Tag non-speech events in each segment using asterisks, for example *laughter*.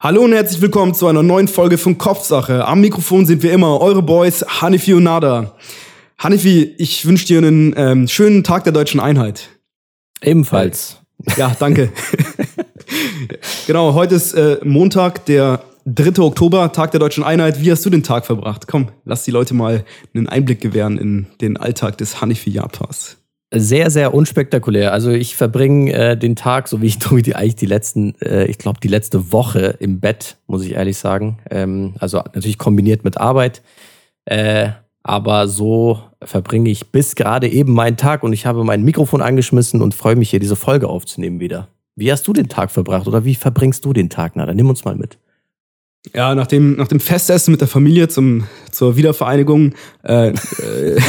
Hallo und herzlich willkommen zu einer neuen Folge von Kopfsache. Am Mikrofon sind wir immer eure Boys Hanifi und Nada. Hanifi, ich wünsche dir einen ähm, schönen Tag der deutschen Einheit. Ebenfalls. Ja, danke. *laughs* genau, heute ist äh, Montag, der 3. Oktober, Tag der deutschen Einheit. Wie hast du den Tag verbracht? Komm, lass die Leute mal einen Einblick gewähren in den Alltag des Hanifi Japans. Sehr, sehr unspektakulär. Also ich verbringe äh, den Tag, so wie ich *laughs* die, eigentlich die letzten, äh, ich glaube die letzte Woche im Bett, muss ich ehrlich sagen. Ähm, also natürlich kombiniert mit Arbeit. Äh, aber so verbringe ich bis gerade eben meinen Tag und ich habe mein Mikrofon angeschmissen und freue mich hier, diese Folge aufzunehmen wieder. Wie hast du den Tag verbracht oder wie verbringst du den Tag? Na, dann nimm uns mal mit. Ja, nach dem, nach dem Festessen mit der Familie zum, zur Wiedervereinigung. Äh, *laughs* äh,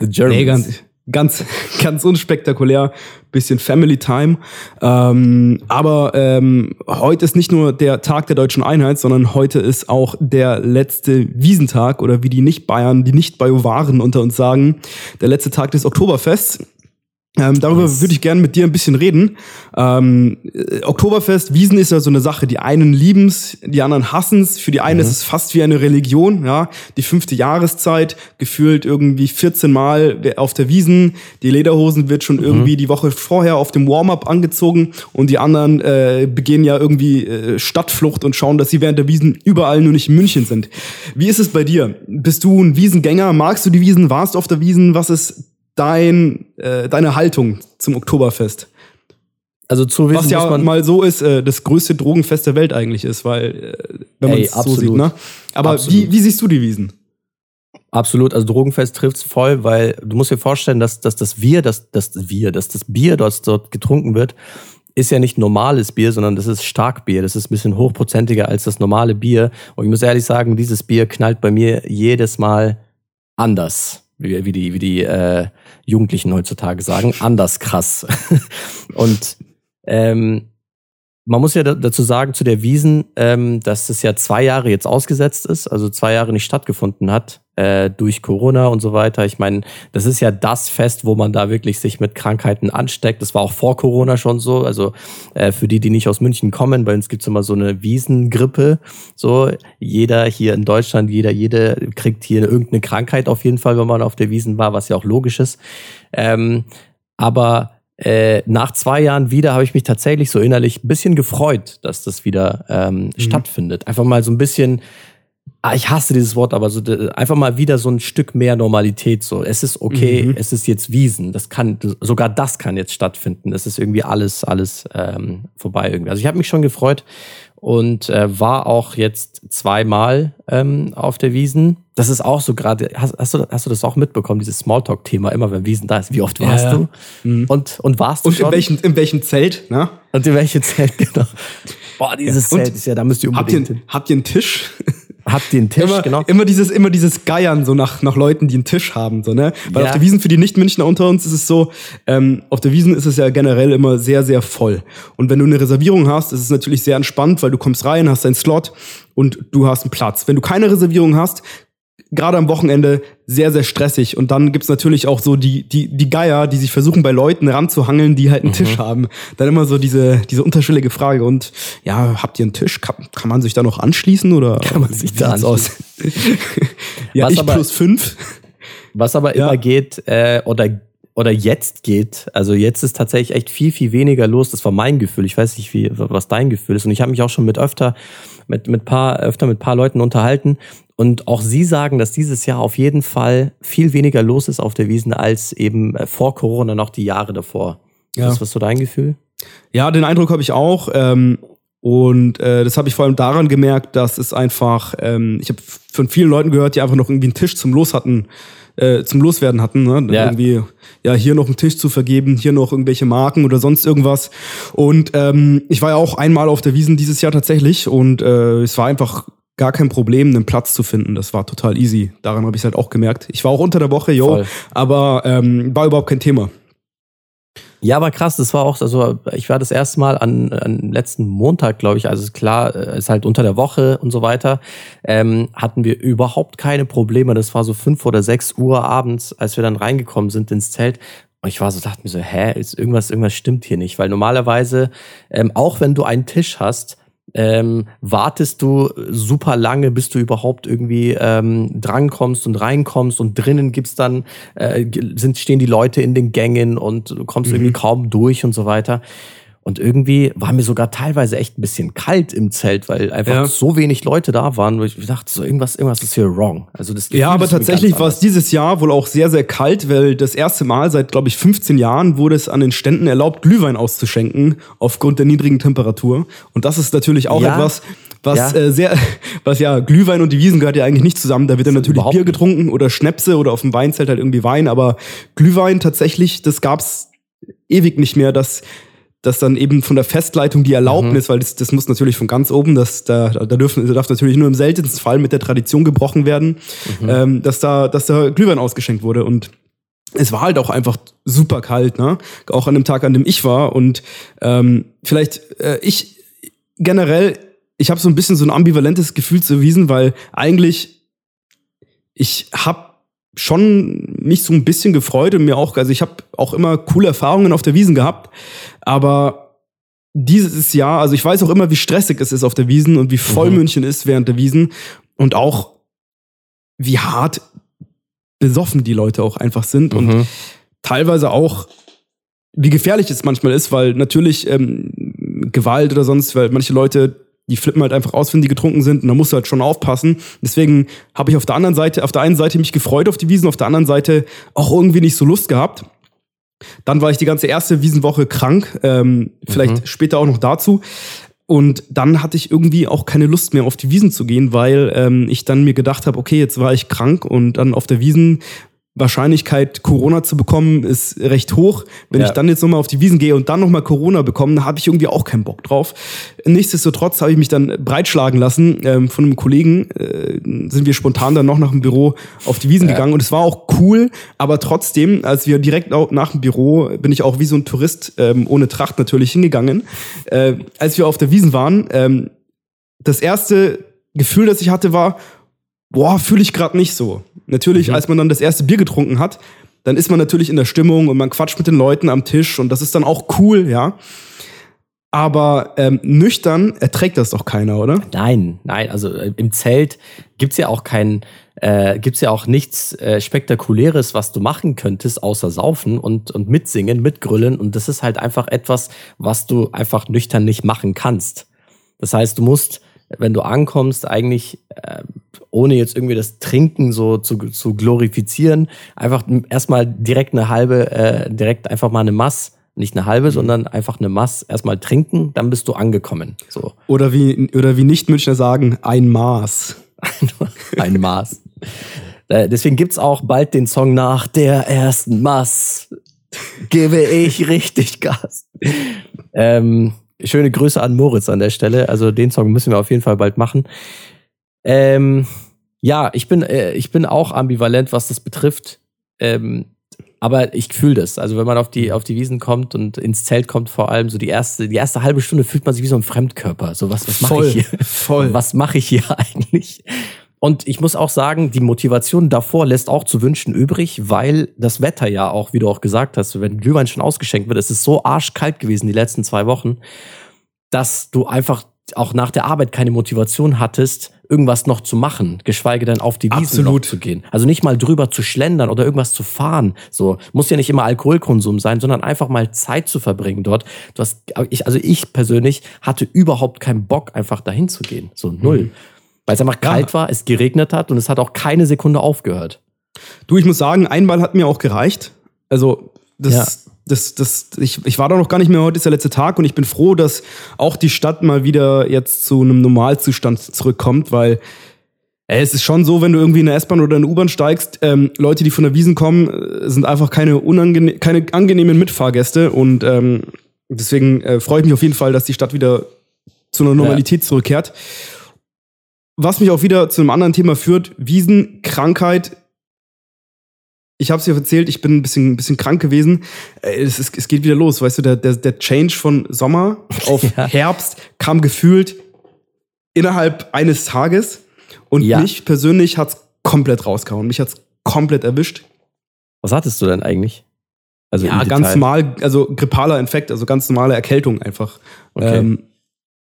The Germans. Nee, ganz, ganz, *laughs* ganz unspektakulär, bisschen Family Time. Ähm, aber ähm, heute ist nicht nur der Tag der deutschen Einheit, sondern heute ist auch der letzte Wiesentag oder wie die Nicht-Bayern, die Nicht-Bajuwaren unter uns sagen, der letzte Tag des Oktoberfests. Ähm, darüber würde ich gerne mit dir ein bisschen reden. Ähm, äh, Oktoberfest, Wiesen ist ja so eine Sache. Die einen lieben's, die anderen hassen's. Für die einen mhm. ist es fast wie eine Religion. Ja, die fünfte Jahreszeit gefühlt irgendwie 14 Mal auf der Wiesen. Die Lederhosen wird schon mhm. irgendwie die Woche vorher auf dem Warm-up angezogen und die anderen äh, begehen ja irgendwie äh, Stadtflucht und schauen, dass sie während der Wiesen überall nur nicht in München sind. Wie ist es bei dir? Bist du ein Wiesengänger? Magst du die Wiesen? Warst du auf der Wiesen? Was ist dein, äh, deine Haltung zum Oktoberfest? Also zu wissen, was ja mal so ist, äh, das größte Drogenfest der Welt eigentlich ist, weil äh, wenn man es so sieht, ne? Aber wie, wie siehst du die Wiesen? Absolut, also Drogenfest trifft's voll, weil du musst dir vorstellen, dass, dass das Wir, dass das Wir, dass das Bier, das dort getrunken wird, ist ja nicht normales Bier, sondern das ist Starkbier. Das ist ein bisschen hochprozentiger als das normale Bier. Und ich muss ehrlich sagen, dieses Bier knallt bei mir jedes Mal anders wie, wie die, wie die äh, Jugendlichen heutzutage sagen, anders krass. *laughs* und ähm, man muss ja dazu sagen, zu der Wiesen, ähm, dass es ja zwei Jahre jetzt ausgesetzt ist, also zwei Jahre nicht stattgefunden hat äh, durch Corona und so weiter. Ich meine, das ist ja das Fest, wo man da wirklich sich mit Krankheiten ansteckt. Das war auch vor Corona schon so. Also äh, für die, die nicht aus München kommen, bei uns gibt's immer so eine Wiesengrippe. So, jeder hier in Deutschland, jeder, jede kriegt hier irgendeine Krankheit auf jeden Fall, wenn man auf der Wiesen war, was ja auch logisch ist. Ähm, aber äh, nach zwei Jahren wieder habe ich mich tatsächlich so innerlich ein bisschen gefreut, dass das wieder ähm, mhm. stattfindet. Einfach mal so ein bisschen, ah, ich hasse dieses Wort, aber so einfach mal wieder so ein Stück mehr Normalität. So, es ist okay, mhm. es ist jetzt Wiesen. Das kann, sogar das kann jetzt stattfinden. Es ist irgendwie alles, alles ähm, vorbei irgendwie. Also ich habe mich schon gefreut und äh, war auch jetzt zweimal ähm, auf der Wiesen. Das ist auch so gerade, hast, hast, du, hast du das auch mitbekommen, dieses Smalltalk-Thema, immer wenn Wiesen da ist, wie oft warst ja, du? Mhm. Und, und warst du und schon? in welchem, in welchem Zelt, ne? Und in welchem Zelt, *laughs* genau. Boah, dieses ja. Zelt ist ja, da müsst ihr unbedingt habt ihr, habt ihr einen Tisch? Ihr einen Tisch, immer, genau. Immer dieses, immer dieses Geiern so nach, nach Leuten, die einen Tisch haben, so, ne? Weil ja. auf der Wiesen für die Nicht-Münchner unter uns ist es so, ähm, auf der Wiesen ist es ja generell immer sehr, sehr voll. Und wenn du eine Reservierung hast, ist es natürlich sehr entspannt, weil du kommst rein, hast deinen Slot und du hast einen Platz. Wenn du keine Reservierung hast, gerade am Wochenende sehr, sehr stressig. Und dann gibt's natürlich auch so die, die, die Geier, die sich versuchen, bei Leuten ranzuhangeln, die halt einen mhm. Tisch haben. Dann immer so diese, diese unterschwellige Frage. Und ja, habt ihr einen Tisch? Kann, kann man sich da noch anschließen oder *laughs* kann man sich da aus? *laughs* ja, was ich aber, plus fünf. Was aber ja. immer geht, äh, oder oder jetzt geht. Also jetzt ist tatsächlich echt viel, viel weniger los. Das war mein Gefühl. Ich weiß nicht, wie, was dein Gefühl ist. Und ich habe mich auch schon mit öfter, mit, mit paar, öfter mit paar Leuten unterhalten. Und auch sie sagen, dass dieses Jahr auf jeden Fall viel weniger los ist auf der Wiesen als eben äh, vor Corona noch die Jahre davor. Ja. Ist was so dein Gefühl? Ja, den Eindruck habe ich auch. Ähm, und äh, das habe ich vor allem daran gemerkt, dass es einfach, ähm, ich habe von vielen Leuten gehört, die einfach noch irgendwie einen Tisch zum Los hatten, äh, zum Loswerden hatten. Ne? Ja. Irgendwie, ja, hier noch einen Tisch zu vergeben, hier noch irgendwelche Marken oder sonst irgendwas. Und ähm, ich war ja auch einmal auf der Wiesen dieses Jahr tatsächlich und äh, es war einfach gar kein Problem, einen Platz zu finden. Das war total easy. Daran habe ich halt auch gemerkt. Ich war auch unter der Woche, yo, aber ähm, war überhaupt kein Thema. Ja, aber krass, das war auch, also ich war das erste Mal an, an letzten Montag, glaube ich, also klar, äh, ist halt unter der Woche und so weiter, ähm, hatten wir überhaupt keine Probleme. Das war so fünf oder sechs Uhr abends, als wir dann reingekommen sind ins Zelt. Und ich war so, dachte mir so, hä, ist irgendwas, irgendwas stimmt hier nicht. Weil normalerweise, ähm, auch wenn du einen Tisch hast, ähm, wartest du super lange, bis du überhaupt irgendwie ähm, drankommst und reinkommst und drinnen gibt's dann, äh, sind, stehen die Leute in den Gängen und du kommst mhm. irgendwie kaum durch und so weiter. Und irgendwie war mir sogar teilweise echt ein bisschen kalt im Zelt, weil einfach ja. so wenig Leute da waren, wo ich dachte, so irgendwas, irgendwas ist hier wrong. Also das Gefühl ja, aber tatsächlich war es dieses Jahr wohl auch sehr, sehr kalt, weil das erste Mal seit, glaube ich, 15 Jahren wurde es an den Ständen erlaubt, Glühwein auszuschenken, aufgrund der niedrigen Temperatur. Und das ist natürlich auch ja. etwas, was ja. Äh, sehr, *laughs* was ja Glühwein und die Wiesen gehört ja eigentlich nicht zusammen. Da wird dann natürlich Bier getrunken oder Schnäpse oder auf dem Weinzelt halt irgendwie Wein, aber Glühwein tatsächlich, das gab's ewig nicht mehr, dass dass dann eben von der Festleitung die Erlaubnis, mhm. weil das, das muss natürlich von ganz oben, dass da, da dürfen, da darf natürlich nur im seltensten Fall mit der Tradition gebrochen werden, mhm. ähm, dass da, dass da Glühwein ausgeschenkt wurde und es war halt auch einfach super kalt, ne? Auch an dem Tag, an dem ich war. Und ähm, vielleicht, äh, ich generell, ich habe so ein bisschen so ein ambivalentes Gefühl zu Wiesen, weil eigentlich ich habe schon mich so ein bisschen gefreut und mir auch, also ich habe auch immer coole Erfahrungen auf der Wiesen gehabt, aber dieses Jahr, also ich weiß auch immer, wie stressig es ist auf der Wiesen und wie voll mhm. München ist während der Wiesen und auch wie hart besoffen die Leute auch einfach sind mhm. und teilweise auch wie gefährlich es manchmal ist, weil natürlich ähm, Gewalt oder sonst, weil manche Leute die flippen halt einfach aus, wenn die getrunken sind und da musst du halt schon aufpassen. Deswegen habe ich auf der anderen Seite, auf der einen Seite mich gefreut auf die Wiesen, auf der anderen Seite auch irgendwie nicht so Lust gehabt. Dann war ich die ganze erste Wiesenwoche krank, ähm, vielleicht mhm. später auch noch dazu. Und dann hatte ich irgendwie auch keine Lust mehr auf die Wiesen zu gehen, weil ähm, ich dann mir gedacht habe, okay, jetzt war ich krank und dann auf der Wiesen Wahrscheinlichkeit, Corona zu bekommen, ist recht hoch. Wenn ja. ich dann jetzt nochmal auf die Wiesen gehe und dann nochmal Corona bekomme, habe ich irgendwie auch keinen Bock drauf. Nichtsdestotrotz habe ich mich dann breitschlagen lassen. Ähm, von einem Kollegen äh, sind wir spontan dann noch nach dem Büro auf die Wiesen ja. gegangen und es war auch cool, aber trotzdem, als wir direkt nach dem Büro, bin ich auch wie so ein Tourist ähm, ohne Tracht natürlich hingegangen. Äh, als wir auf der Wiesen waren, ähm, das erste Gefühl, das ich hatte, war, boah, fühle ich gerade nicht so. Natürlich, mhm. als man dann das erste Bier getrunken hat, dann ist man natürlich in der Stimmung und man quatscht mit den Leuten am Tisch und das ist dann auch cool, ja. Aber ähm, nüchtern erträgt das doch keiner, oder? Nein, nein, also äh, im Zelt gibt's ja auch kein, äh, gibt's ja auch nichts äh, Spektakuläres, was du machen könntest, außer saufen und, und mitsingen, mitgrüllen. Und das ist halt einfach etwas, was du einfach nüchtern nicht machen kannst. Das heißt, du musst, wenn du ankommst, eigentlich äh, ohne jetzt irgendwie das Trinken so zu, zu glorifizieren, einfach erstmal direkt eine halbe, äh, direkt einfach mal eine Mass, nicht eine halbe, mhm. sondern einfach eine Mass erstmal trinken, dann bist du angekommen. So. Oder wie, oder wie Nicht-Münchner sagen, ein Maß. *laughs* ein Maß. Äh, deswegen gibt's auch bald den Song nach der ersten Mass. Gebe ich richtig Gas. ähm, schöne Grüße an Moritz an der Stelle. Also den Song müssen wir auf jeden Fall bald machen. Ähm, ja, ich bin, äh, ich bin auch ambivalent, was das betrifft. Ähm, aber ich fühle das. Also wenn man auf die, auf die Wiesen kommt und ins Zelt kommt, vor allem so die erste, die erste halbe Stunde fühlt man sich wie so ein Fremdkörper. So was, was mache ich hier? Voll. Was mache ich hier *laughs* eigentlich? Und ich muss auch sagen, die Motivation davor lässt auch zu wünschen übrig, weil das Wetter ja auch, wie du auch gesagt hast, wenn Glühwein schon ausgeschenkt wird, es ist so arschkalt gewesen die letzten zwei Wochen, dass du einfach auch nach der Arbeit keine Motivation hattest, irgendwas noch zu machen, geschweige denn auf die Wiese noch zu gehen. Also nicht mal drüber zu schlendern oder irgendwas zu fahren. So muss ja nicht immer Alkoholkonsum sein, sondern einfach mal Zeit zu verbringen dort. Du hast, ich, also ich persönlich hatte überhaupt keinen Bock, einfach dahin zu gehen. So null. Mhm. Weil es einfach kalt ja. war, es geregnet hat und es hat auch keine Sekunde aufgehört. Du, ich muss sagen, einmal hat mir auch gereicht. Also das, ja das, das, ich, ich war da noch gar nicht mehr, heute ist der letzte Tag und ich bin froh, dass auch die Stadt mal wieder jetzt zu einem Normalzustand zurückkommt, weil ey, es ist schon so, wenn du irgendwie in eine S-Bahn oder in eine U-Bahn steigst, ähm, Leute, die von der Wiesen kommen, äh, sind einfach keine, unangene keine angenehmen Mitfahrgäste und ähm, deswegen äh, freue ich mich auf jeden Fall, dass die Stadt wieder zu einer Normalität ja. zurückkehrt. Was mich auch wieder zu einem anderen Thema führt, Wiesen, Krankheit, ich habe es dir erzählt, ich bin ein bisschen, ein bisschen krank gewesen. Äh, es, ist, es geht wieder los, weißt du, der, der, der Change von Sommer *laughs* auf ja. Herbst kam gefühlt innerhalb eines Tages. Und ja. mich persönlich hat's komplett rausgehauen. Mich hat's komplett erwischt. Was hattest du denn eigentlich? Also ja, ganz normal, also grippaler Infekt, also ganz normale Erkältung einfach. Okay. Ähm,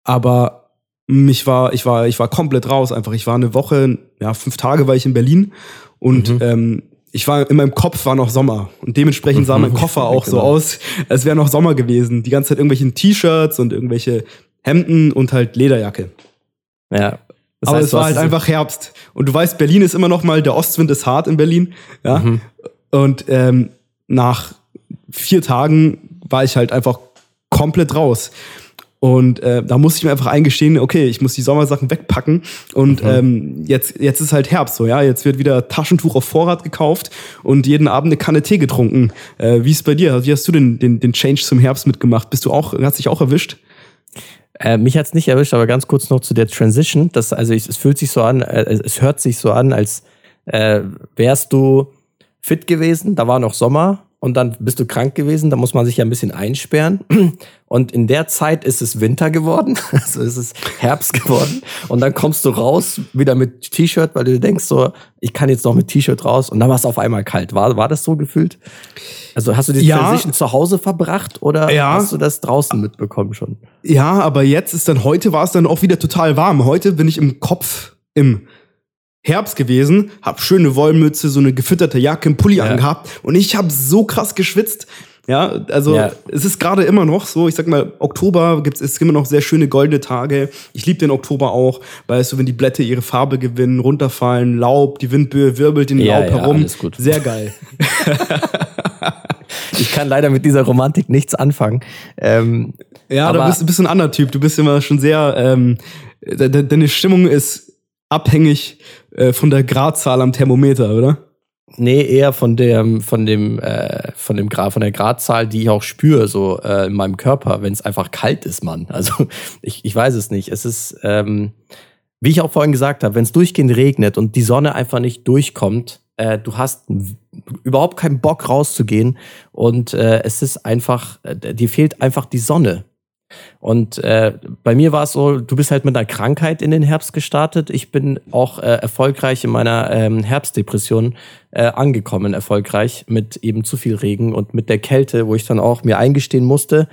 aber Ich war, ich war, ich war komplett raus einfach. Ich war eine Woche, ja, fünf Tage war ich in Berlin und mhm. ähm, ich war in meinem Kopf war noch Sommer und dementsprechend sah mein Koffer *laughs* auch genau. so aus, als wäre noch Sommer gewesen. Die ganze Zeit irgendwelche T-Shirts und irgendwelche Hemden und halt Lederjacke. Ja. Das Aber heißt, es war halt einfach Herbst und du weißt, Berlin ist immer noch mal der Ostwind ist hart in Berlin, ja. Mhm. Und ähm, nach vier Tagen war ich halt einfach komplett raus. Und äh, da musste ich mir einfach eingestehen, okay, ich muss die Sommersachen wegpacken. Und mhm. ähm, jetzt, jetzt ist halt Herbst so, ja. Jetzt wird wieder Taschentuch auf Vorrat gekauft und jeden Abend eine Kanne Tee getrunken. Äh, wie ist bei dir? Wie hast du den, den, den Change zum Herbst mitgemacht? Bist du auch, hast dich auch erwischt? Äh, mich hat's nicht erwischt, aber ganz kurz noch zu der Transition. Das, also ich, es fühlt sich so an, äh, es hört sich so an, als äh, wärst du fit gewesen, da war noch Sommer und dann bist du krank gewesen, da muss man sich ja ein bisschen einsperren. *clears throat* Und in der Zeit ist es Winter geworden, *laughs* also ist es Herbst geworden. Und dann kommst du raus, wieder mit T-Shirt, weil du denkst so, ich kann jetzt noch mit T-Shirt raus. Und dann war es auf einmal kalt. War, war das so gefühlt? Also hast du die ja. Transition zu Hause verbracht oder ja. hast du das draußen mitbekommen schon? Ja, aber jetzt ist dann, heute war es dann auch wieder total warm. Heute bin ich im Kopf im Herbst gewesen, hab schöne Wollmütze, so eine gefütterte Jacke, einen Pulli ja. angehabt und ich habe so krass geschwitzt. Ja, also ja. es ist gerade immer noch so, ich sag mal, Oktober gibt es immer noch sehr schöne goldene Tage. Ich liebe den Oktober auch, weißt du, wenn die Blätter ihre Farbe gewinnen, runterfallen, Laub, die Windböe wirbelt in den ja, Laub ja, herum. Sehr geil. *laughs* *laughs* ich kann leider mit dieser Romantik nichts anfangen. Ähm, ja, da bist du bist ein anderer Typ. Du bist immer schon sehr, ähm, deine Stimmung ist abhängig äh, von der Gradzahl am Thermometer, oder? Nee, eher von dem, von dem, äh, von dem Grad, von der Gradzahl, die ich auch spüre, so äh, in meinem Körper, wenn es einfach kalt ist, Mann. *laughs* Also ich, ich weiß es nicht. Es ist, ähm, wie ich auch vorhin gesagt habe, wenn es durchgehend regnet und die Sonne einfach nicht durchkommt, äh, du hast überhaupt keinen Bock rauszugehen und äh, es ist einfach, äh, dir fehlt einfach die Sonne. Und äh, bei mir war es so, du bist halt mit einer Krankheit in den Herbst gestartet. Ich bin auch äh, erfolgreich in meiner ähm, Herbstdepression äh, angekommen, erfolgreich mit eben zu viel Regen und mit der Kälte, wo ich dann auch mir eingestehen musste,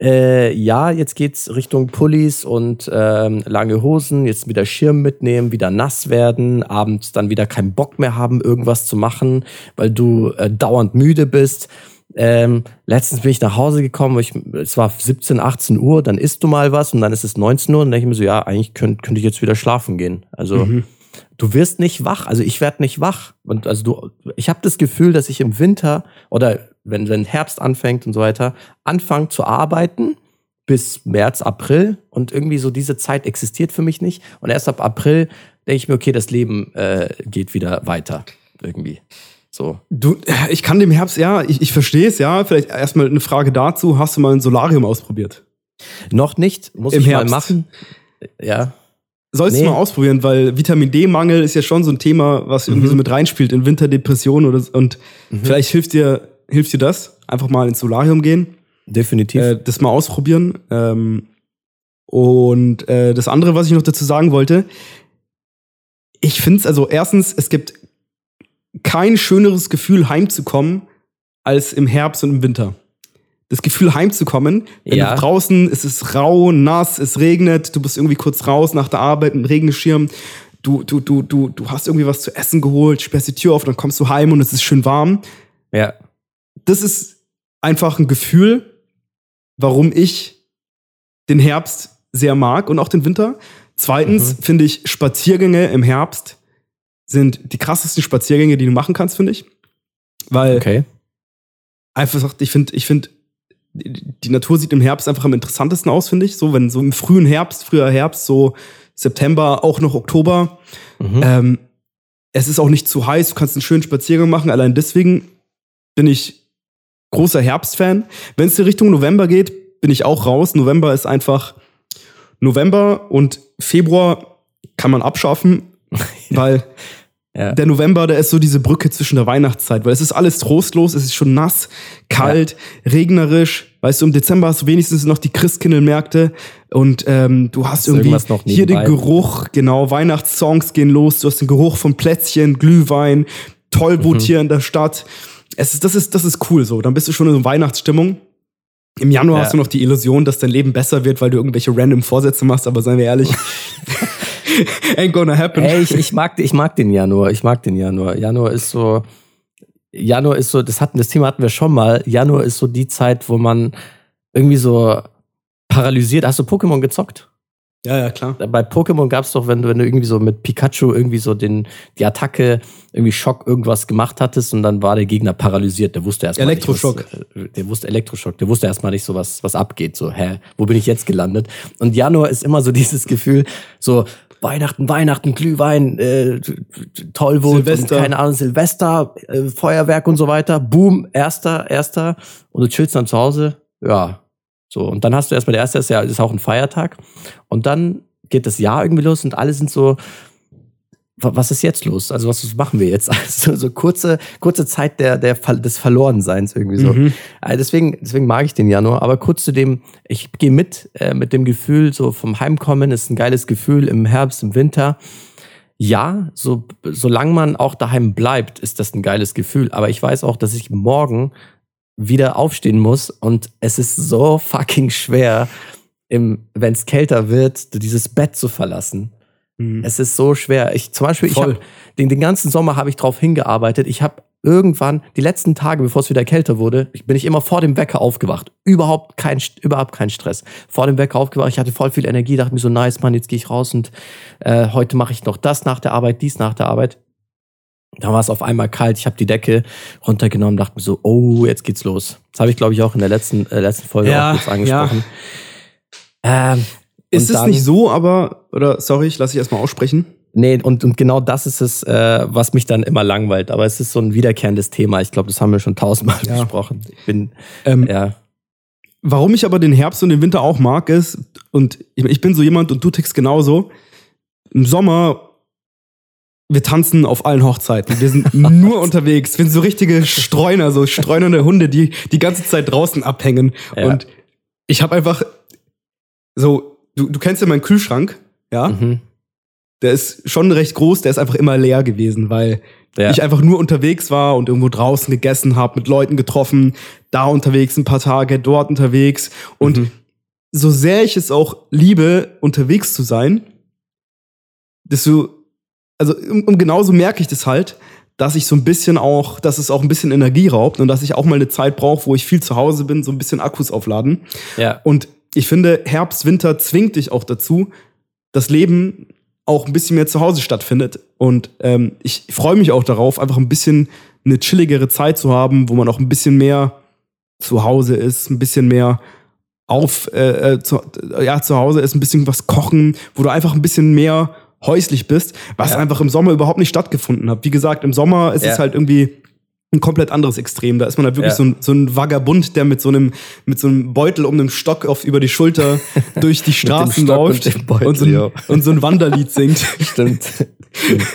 äh, ja, jetzt geht's Richtung Pullis und ähm, lange Hosen, jetzt wieder Schirm mitnehmen, wieder nass werden, abends dann wieder keinen Bock mehr haben, irgendwas zu machen, weil du äh, dauernd müde bist. Ähm, letztens bin ich nach Hause gekommen, ich, es war 17, 18 Uhr, dann isst du mal was und dann ist es 19 Uhr und dann denke ich mir so, ja, eigentlich könnte könnt ich jetzt wieder schlafen gehen. Also mhm. du wirst nicht wach, also ich werde nicht wach. Und also du, ich habe das Gefühl, dass ich im Winter oder wenn, wenn Herbst anfängt und so weiter, anfange zu arbeiten bis März, April und irgendwie so diese Zeit existiert für mich nicht. Und erst ab April denke ich mir, okay, das Leben äh, geht wieder weiter irgendwie. So. Du, ich kann dem Herbst, ja, ich, ich verstehe es, ja. Vielleicht erstmal eine Frage dazu. Hast du mal ein Solarium ausprobiert? Noch nicht, muss Im ich Herbst. mal machen. Ja. Sollst nee. du mal ausprobieren, weil Vitamin D-Mangel ist ja schon so ein Thema, was irgendwie mhm. so mit reinspielt in Winterdepression oder und mhm. vielleicht hilft dir, hilft dir das. Einfach mal ins Solarium gehen. Definitiv. Äh, das mal ausprobieren. Ähm, und äh, das andere, was ich noch dazu sagen wollte, ich finde es, also erstens, es gibt kein schöneres Gefühl, heimzukommen, als im Herbst und im Winter. Das Gefühl, heimzukommen, wenn ja. du draußen, es ist rau, nass, es regnet, du bist irgendwie kurz raus nach der Arbeit mit dem Regenschirm, du, du, du, du, du hast irgendwie was zu essen geholt, sperrst die Tür auf, dann kommst du heim und es ist schön warm. Ja. Das ist einfach ein Gefühl, warum ich den Herbst sehr mag und auch den Winter. Zweitens mhm. finde ich Spaziergänge im Herbst sind die krassesten Spaziergänge, die du machen kannst, finde ich. Weil okay. einfach, ich finde, ich finde, die Natur sieht im Herbst einfach am interessantesten aus, finde ich. So, wenn so im frühen Herbst, früher Herbst, so September, auch noch Oktober. Mhm. Ähm, es ist auch nicht zu heiß, du kannst einen schönen Spaziergang machen. Allein deswegen bin ich großer Herbstfan. Wenn es in Richtung November geht, bin ich auch raus. November ist einfach November und Februar kann man abschaffen, *laughs* weil ja. Der November, der ist so diese Brücke zwischen der Weihnachtszeit, weil es ist alles trostlos, es ist schon nass, kalt, ja. regnerisch. Weißt du, im Dezember hast du wenigstens noch die Christkindlmärkte und ähm, du hast irgendwie hier den Geruch, genau, Weihnachtssongs gehen los, du hast den Geruch von Plätzchen, Glühwein, Tollwut mhm. hier in der Stadt. Es ist, das ist, das ist cool so. Dann bist du schon in so Weihnachtsstimmung. Im Januar ja. hast du noch die Illusion, dass dein Leben besser wird, weil du irgendwelche random Vorsätze machst, aber seien wir ehrlich, *laughs* *laughs* ain't gonna happen. Ey, ich, ich, mag, ich mag den Januar, ich mag den Januar. Januar ist so, Januar ist so, das hatten, das Thema hatten wir schon mal. Januar ist so die Zeit, wo man irgendwie so paralysiert. Hast du Pokémon gezockt? Ja, ja, klar. Bei Pokémon gab es doch, wenn du, wenn du irgendwie so mit Pikachu irgendwie so den, die Attacke, irgendwie Schock irgendwas gemacht hattest und dann war der Gegner paralysiert. Der wusste erstmal Elektroschock. Nicht, was, der wusste Elektroschock. Der wusste erstmal nicht so, was, was abgeht. So, hä, wo bin ich jetzt gelandet? Und Januar ist immer so *laughs* dieses Gefühl, so, Weihnachten, Weihnachten, Glühwein, äh, Tollwut, Silvester. keine Ahnung, Silvester, äh, Feuerwerk und so weiter. Boom, erster, erster. Und du chillst dann zu Hause. Ja, so, und dann hast du erstmal der erste, ist ja ist auch ein Feiertag. Und dann geht das Jahr irgendwie los und alle sind so, was ist jetzt los? Also, was machen wir jetzt? *laughs* Also, so kurze, kurze Zeit der, der, des Verlorenseins irgendwie so. Mhm. Also deswegen, deswegen mag ich den Januar. Aber kurz zu dem, ich gehe mit, äh, mit dem Gefühl, so vom Heimkommen ist ein geiles Gefühl im Herbst, im Winter. Ja, so, solange man auch daheim bleibt, ist das ein geiles Gefühl. Aber ich weiß auch, dass ich morgen wieder aufstehen muss und es ist so fucking schwer, wenn es kälter wird, dieses Bett zu verlassen. Mhm. Es ist so schwer. Ich zum Beispiel, Voll. ich hab, den, den ganzen Sommer habe ich drauf hingearbeitet. Ich habe irgendwann die letzten Tage, bevor es wieder kälter wurde, bin ich immer vor dem Wecker aufgewacht. Überhaupt kein, überhaupt kein Stress. Vor dem Wecker aufgewacht. Ich hatte voll viel Energie, dachte mir so, nice, Mann, jetzt gehe ich raus und äh, heute mache ich noch das nach der Arbeit, dies nach der Arbeit. Da war es auf einmal kalt. Ich habe die Decke runtergenommen, dachte mir so, oh, jetzt geht's los. Das habe ich, glaube ich, auch in der letzten, äh, letzten Folge ja, auch kurz angesprochen. Ja. Ähm, ist es dann, nicht so, aber, oder sorry, ich lasse ich erstmal aussprechen. Nee, und, und genau das ist es, äh, was mich dann immer langweilt. Aber es ist so ein wiederkehrendes Thema. Ich glaube, das haben wir schon tausendmal ja. besprochen. Ich bin, ähm, ja. Warum ich aber den Herbst und den Winter auch mag, ist, und ich, ich bin so jemand und du tickst genauso, im Sommer wir tanzen auf allen Hochzeiten. Wir sind *laughs* nur unterwegs. Wir sind so richtige Streuner, so streunernde Hunde, die die ganze Zeit draußen abhängen. Ja. Und ich habe einfach so, du, du kennst ja meinen Kühlschrank, ja? Mhm. Der ist schon recht groß, der ist einfach immer leer gewesen, weil ja. ich einfach nur unterwegs war und irgendwo draußen gegessen habe, mit Leuten getroffen, da unterwegs ein paar Tage, dort unterwegs. Und mhm. so sehr ich es auch liebe, unterwegs zu sein, desto also um, um genauso merke ich das halt, dass ich so ein bisschen auch, dass es auch ein bisschen Energie raubt und dass ich auch mal eine Zeit brauche, wo ich viel zu Hause bin, so ein bisschen Akkus aufladen. Ja. Und ich finde, Herbst, Winter zwingt dich auch dazu, das Leben auch ein bisschen mehr zu Hause stattfindet. Und ähm, ich freue mich auch darauf, einfach ein bisschen eine chilligere Zeit zu haben, wo man auch ein bisschen mehr zu Hause ist, ein bisschen mehr auf äh, äh zu, ja, zu Hause ist, ein bisschen was kochen, wo du einfach ein bisschen mehr häuslich bist, was ja. einfach im Sommer überhaupt nicht stattgefunden hat. Wie gesagt, im Sommer ist ja. es halt irgendwie ein komplett anderes Extrem. Da ist man halt wirklich ja. so, ein, so ein Vagabund, der mit so einem, mit so einem Beutel um den Stock auf, über die Schulter *laughs* durch die Straßen läuft und, Beutel, und, so ein, und so ein Wanderlied singt. *laughs* Stimmt. Stimmt.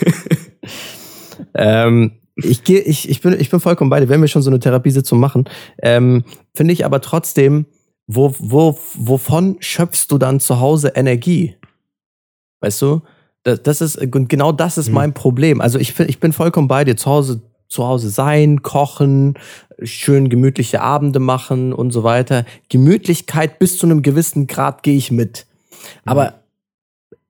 ähm, ich, geh, ich, ich, bin, ich bin vollkommen bei dir, wenn wir schon so eine Therapiesitzung machen. Ähm, Finde ich aber trotzdem, wo, wo, wovon schöpfst du dann zu Hause Energie? Weißt du? Das ist, genau das ist mhm. mein Problem. Also ich, ich bin vollkommen bei dir. Zu Hause, zu Hause sein, kochen, schön gemütliche Abende machen und so weiter. Gemütlichkeit bis zu einem gewissen Grad gehe ich mit. Aber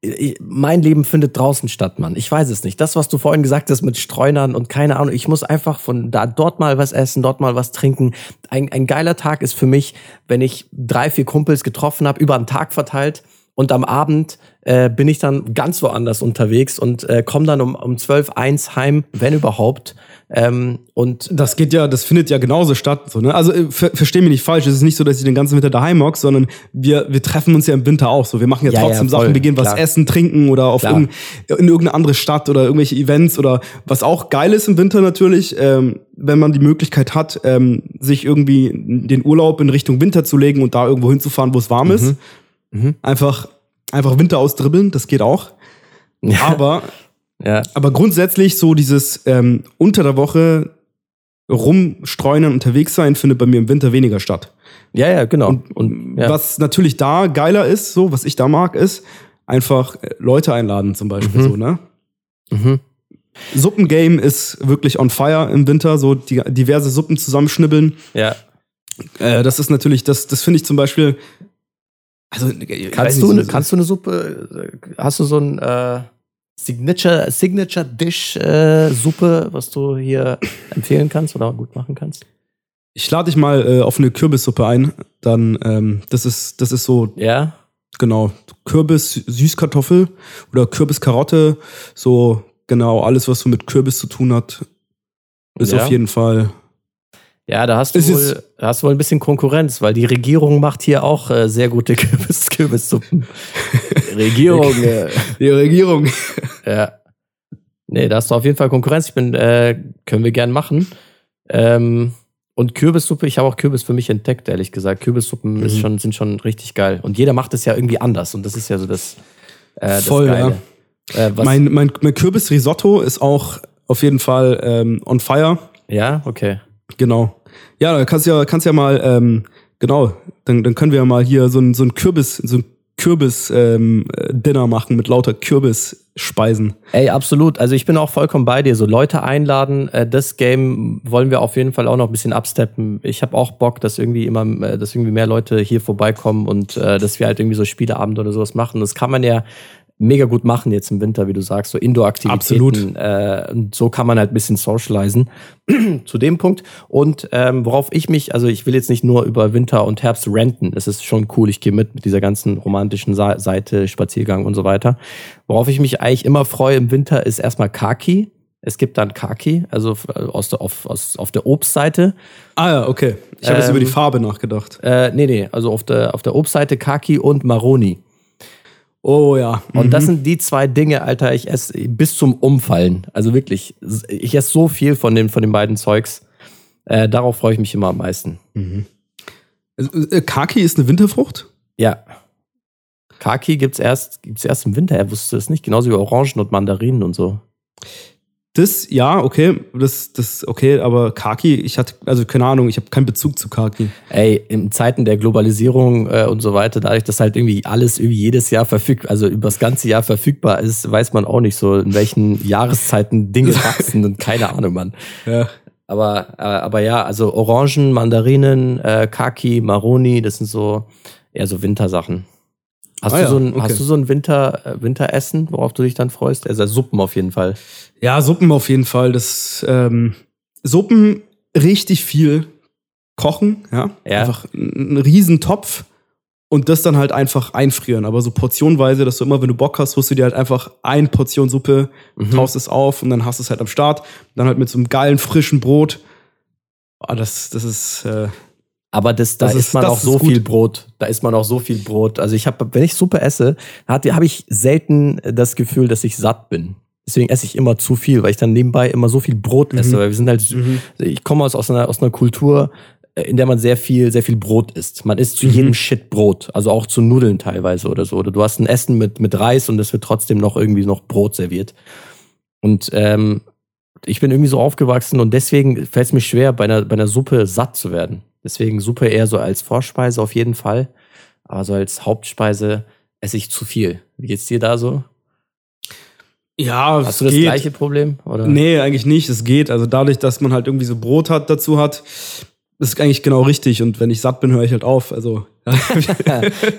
mhm. mein Leben findet draußen statt, Mann. Ich weiß es nicht. Das, was du vorhin gesagt hast mit Streunern und keine Ahnung, ich muss einfach von da dort mal was essen, dort mal was trinken. Ein, ein geiler Tag ist für mich, wenn ich drei, vier Kumpels getroffen habe, über einen Tag verteilt und am Abend äh, bin ich dann ganz woanders unterwegs und äh, komme dann um, um 12, 1 heim, wenn überhaupt. Ähm, und das geht ja, das findet ja genauso statt. So, ne? Also äh, ver versteh mich nicht falsch, es ist nicht so, dass ich den ganzen Winter daheim hock, sondern wir, wir treffen uns ja im Winter auch so. Wir machen ja, ja trotzdem ja, Sachen, wir gehen was klar. essen, trinken oder auf in, in irgendeine andere Stadt oder irgendwelche Events oder was auch geil ist im Winter natürlich, ähm, wenn man die Möglichkeit hat, ähm, sich irgendwie den Urlaub in Richtung Winter zu legen und da irgendwo hinzufahren, wo es warm mhm. ist. Mhm. Einfach einfach Winter ausdribbeln, das geht auch. Ja. Aber, ja. aber grundsätzlich so dieses ähm, unter der Woche rumstreunen, unterwegs sein, findet bei mir im Winter weniger statt. Ja, ja, genau. Und, und ja. was natürlich da geiler ist, so, was ich da mag, ist einfach äh, Leute einladen zum Beispiel, mhm. so, ne? Mhm. Suppengame ist wirklich on fire im Winter, so die, diverse Suppen zusammenschnibbeln. Ja. Äh, das ist natürlich, das, das finde ich zum Beispiel. Also, kannst, du, nicht, kannst du eine Suppe, äh, hast du so ein äh, Signature, Signature Dish äh, Suppe, was du hier *coughs* empfehlen kannst oder gut machen kannst? Ich lade dich mal äh, auf eine Kürbissuppe ein. Dann, ähm, das ist, das ist so. Ja. Genau. Kürbis, Süßkartoffel oder Kürbiskarotte. So, genau, alles, was so mit Kürbis zu tun hat, ist ja. auf jeden Fall. Ja, da hast du, wohl, hast du wohl ein bisschen Konkurrenz, weil die Regierung macht hier auch äh, sehr gute *laughs* Kürbis, Kürbissuppen. Regierung. *laughs* Die Regierung. Ja. Nee, da hast du auf jeden Fall Konkurrenz. Ich bin, äh, können wir gern machen. Ähm, und Kürbissuppe, ich habe auch Kürbis für mich entdeckt, ehrlich gesagt. Kürbissuppen mhm. schon, sind schon richtig geil. Und jeder macht es ja irgendwie anders. Und das ist ja so das, äh, das Voll, Geile. Ja. Äh, mein, mein, mein Kürbisrisotto ist auch auf jeden Fall ähm, on fire. Ja, okay. Genau. Ja, da kannst ja, kannst ja mal, ähm, genau, dann, dann können wir ja mal hier so ein, so ein Kürbis, so ein Kürbis-Dinner ähm, machen mit lauter Kürbisspeisen. Ey, absolut. Also ich bin auch vollkommen bei dir. So Leute einladen, äh, das Game wollen wir auf jeden Fall auch noch ein bisschen absteppen. Ich habe auch Bock, dass irgendwie immer, äh, dass irgendwie mehr Leute hier vorbeikommen und äh, dass wir halt irgendwie so Spieleabende oder sowas machen. Das kann man ja mega gut machen jetzt im Winter, wie du sagst, so Indoor-Aktivitäten. Äh, und so kann man halt ein bisschen socialisen *clears throat* zu dem Punkt. Und ähm, worauf ich mich, also ich will jetzt nicht nur über Winter und Herbst renten, es ist schon cool, ich gehe mit mit dieser ganzen romantischen Seite, Spaziergang und so weiter. Worauf ich mich eigentlich immer freue im Winter ist erstmal Kaki. Es gibt dann Kaki, also äh, aus der, auf, aus, auf der Obstseite. Ah ja, okay. Ich habe ähm, jetzt über die ähm, Farbe nachgedacht. Äh, nee, nee, also auf der, auf der Obstseite Kaki und Maroni. Oh ja. Und mhm. das sind die zwei Dinge, Alter, ich esse bis zum Umfallen. Also wirklich, ich esse so viel von, dem, von den beiden Zeugs. Äh, darauf freue ich mich immer am meisten. Mhm. Also, äh, Kaki ist eine Winterfrucht? Ja. Kaki gibt es erst, gibt's erst im Winter, er wusste es nicht. Genauso wie Orangen und Mandarinen und so. Das, ja, okay, das, das, okay, aber Kaki, ich hatte, also keine Ahnung, ich habe keinen Bezug zu Kaki. Ey, in Zeiten der Globalisierung äh, und so weiter, dadurch, dass halt irgendwie alles irgendwie jedes Jahr verfügbar, also über das ganze Jahr verfügbar ist, weiß man auch nicht so, in welchen *laughs* Jahreszeiten Dinge wachsen und keine Ahnung, Mann. Ja. Aber, äh, aber ja, also Orangen, Mandarinen, äh, Kaki, Maroni, das sind so eher so Wintersachen. Hast, ah, du, ja, so ein, okay. hast du so ein Winter, äh, Winteressen, worauf du dich dann freust? Also Suppen auf jeden Fall. Ja, Suppen auf jeden Fall. Das ähm, Suppen richtig viel kochen, ja. ja. Einfach einen riesen Topf und das dann halt einfach einfrieren. Aber so portionweise, dass du immer, wenn du Bock hast, holst du dir halt einfach ein Portion Suppe, mhm. taust es auf und dann hast du es halt am Start. Dann halt mit so einem geilen, frischen Brot. Oh, das, das ist. Äh, aber das, da das isst man auch so viel Brot. Da isst man auch so viel Brot. Also ich habe, wenn ich Suppe esse, habe ich selten das Gefühl, dass ich satt bin. Deswegen esse ich immer zu viel, weil ich dann nebenbei immer so viel Brot esse. Mhm. Weil wir sind halt, mhm. ich komme aus, aus, einer, aus einer Kultur, äh, in der man sehr viel, sehr viel Brot isst. Man isst zu mhm. jedem Shit Brot, also auch zu Nudeln teilweise oder so. Oder du hast ein Essen mit, mit Reis und es wird trotzdem noch irgendwie noch Brot serviert. Und ähm, ich bin irgendwie so aufgewachsen und deswegen fällt es mir schwer, bei einer, bei einer Suppe satt zu werden. Deswegen Suppe eher so als Vorspeise auf jeden Fall. Aber so als Hauptspeise esse ich zu viel. Wie geht's dir da so? Ja, Hast du das geht. gleiche Problem? Oder? Nee, eigentlich nicht. Es geht. Also dadurch, dass man halt irgendwie so Brot hat, dazu hat, ist eigentlich genau richtig. Und wenn ich satt bin, höre ich halt auf. Also.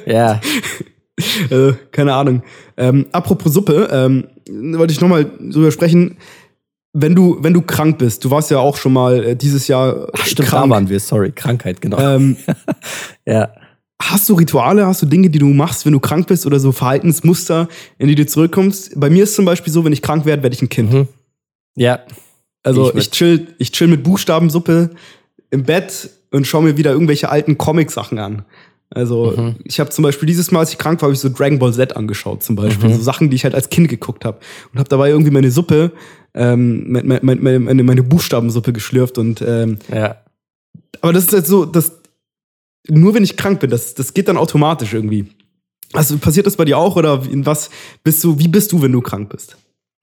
ja. *laughs* *laughs* also, keine Ahnung. Ähm, apropos Suppe, ähm, wollte ich nochmal drüber sprechen. Wenn du, wenn du krank bist, du warst ja auch schon mal äh, dieses Jahr. Ach, stimmt, krank. da waren wir, sorry, Krankheit, genau. Ähm, *laughs* ja. Hast du Rituale, hast du Dinge, die du machst, wenn du krank bist oder so Verhaltensmuster, in die du zurückkommst? Bei mir ist zum Beispiel so, wenn ich krank werde, werde ich ein Kind. Mhm. Ja. Also ich, ich, chill, ich chill mit Buchstabensuppe im Bett und schaue mir wieder irgendwelche alten Comic-Sachen an. Also mhm. ich habe zum Beispiel dieses Mal, als ich krank war, habe ich so Dragon Ball Z angeschaut zum Beispiel. Mhm. So Sachen, die ich halt als Kind geguckt habe. Und habe dabei irgendwie meine Suppe, ähm, meine, meine, meine, meine Buchstabensuppe geschlürft. Und ähm, ja. Aber das ist halt so, das, nur wenn ich krank bin, das, das geht dann automatisch irgendwie. Also passiert das bei dir auch oder in was bist du, wie bist du, wenn du krank bist?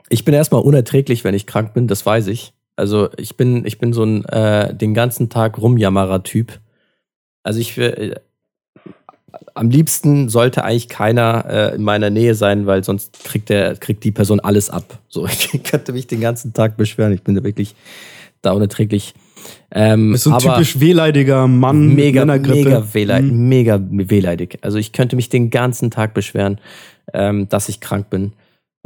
Ich bin erstmal unerträglich, wenn ich krank bin, das weiß ich. Also ich bin, ich bin so ein äh, den ganzen Tag Rumjammerer-Typ. Also ich äh, am liebsten sollte eigentlich keiner äh, in meiner Nähe sein, weil sonst kriegt der, kriegt die Person alles ab. So, *laughs* ich könnte mich den ganzen Tag beschweren. Ich bin da wirklich da unerträglich. Ähm, Bist so ein typisch wehleidiger Mann. Mega, mega, wehleid, mhm. mega wehleidig. Also ich könnte mich den ganzen Tag beschweren, ähm, dass ich krank bin.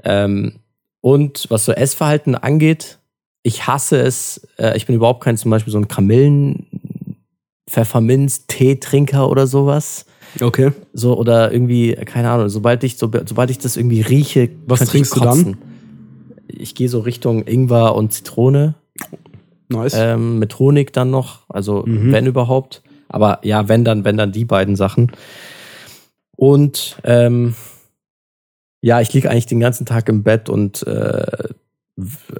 Ähm, und was so Essverhalten angeht, ich hasse es. Äh, ich bin überhaupt kein zum Beispiel so ein Kamillen, Pfefferminz, Teetrinker oder sowas. Okay. So, oder irgendwie, keine Ahnung, sobald ich, so, sobald ich das irgendwie rieche, was trinkst du dann? Ich gehe so Richtung Ingwer und Zitrone. Nice. Ähm, mit Honig dann noch, also mhm. wenn überhaupt. Aber ja, wenn dann, wenn dann die beiden Sachen. Und ähm, ja, ich liege eigentlich den ganzen Tag im Bett und, äh,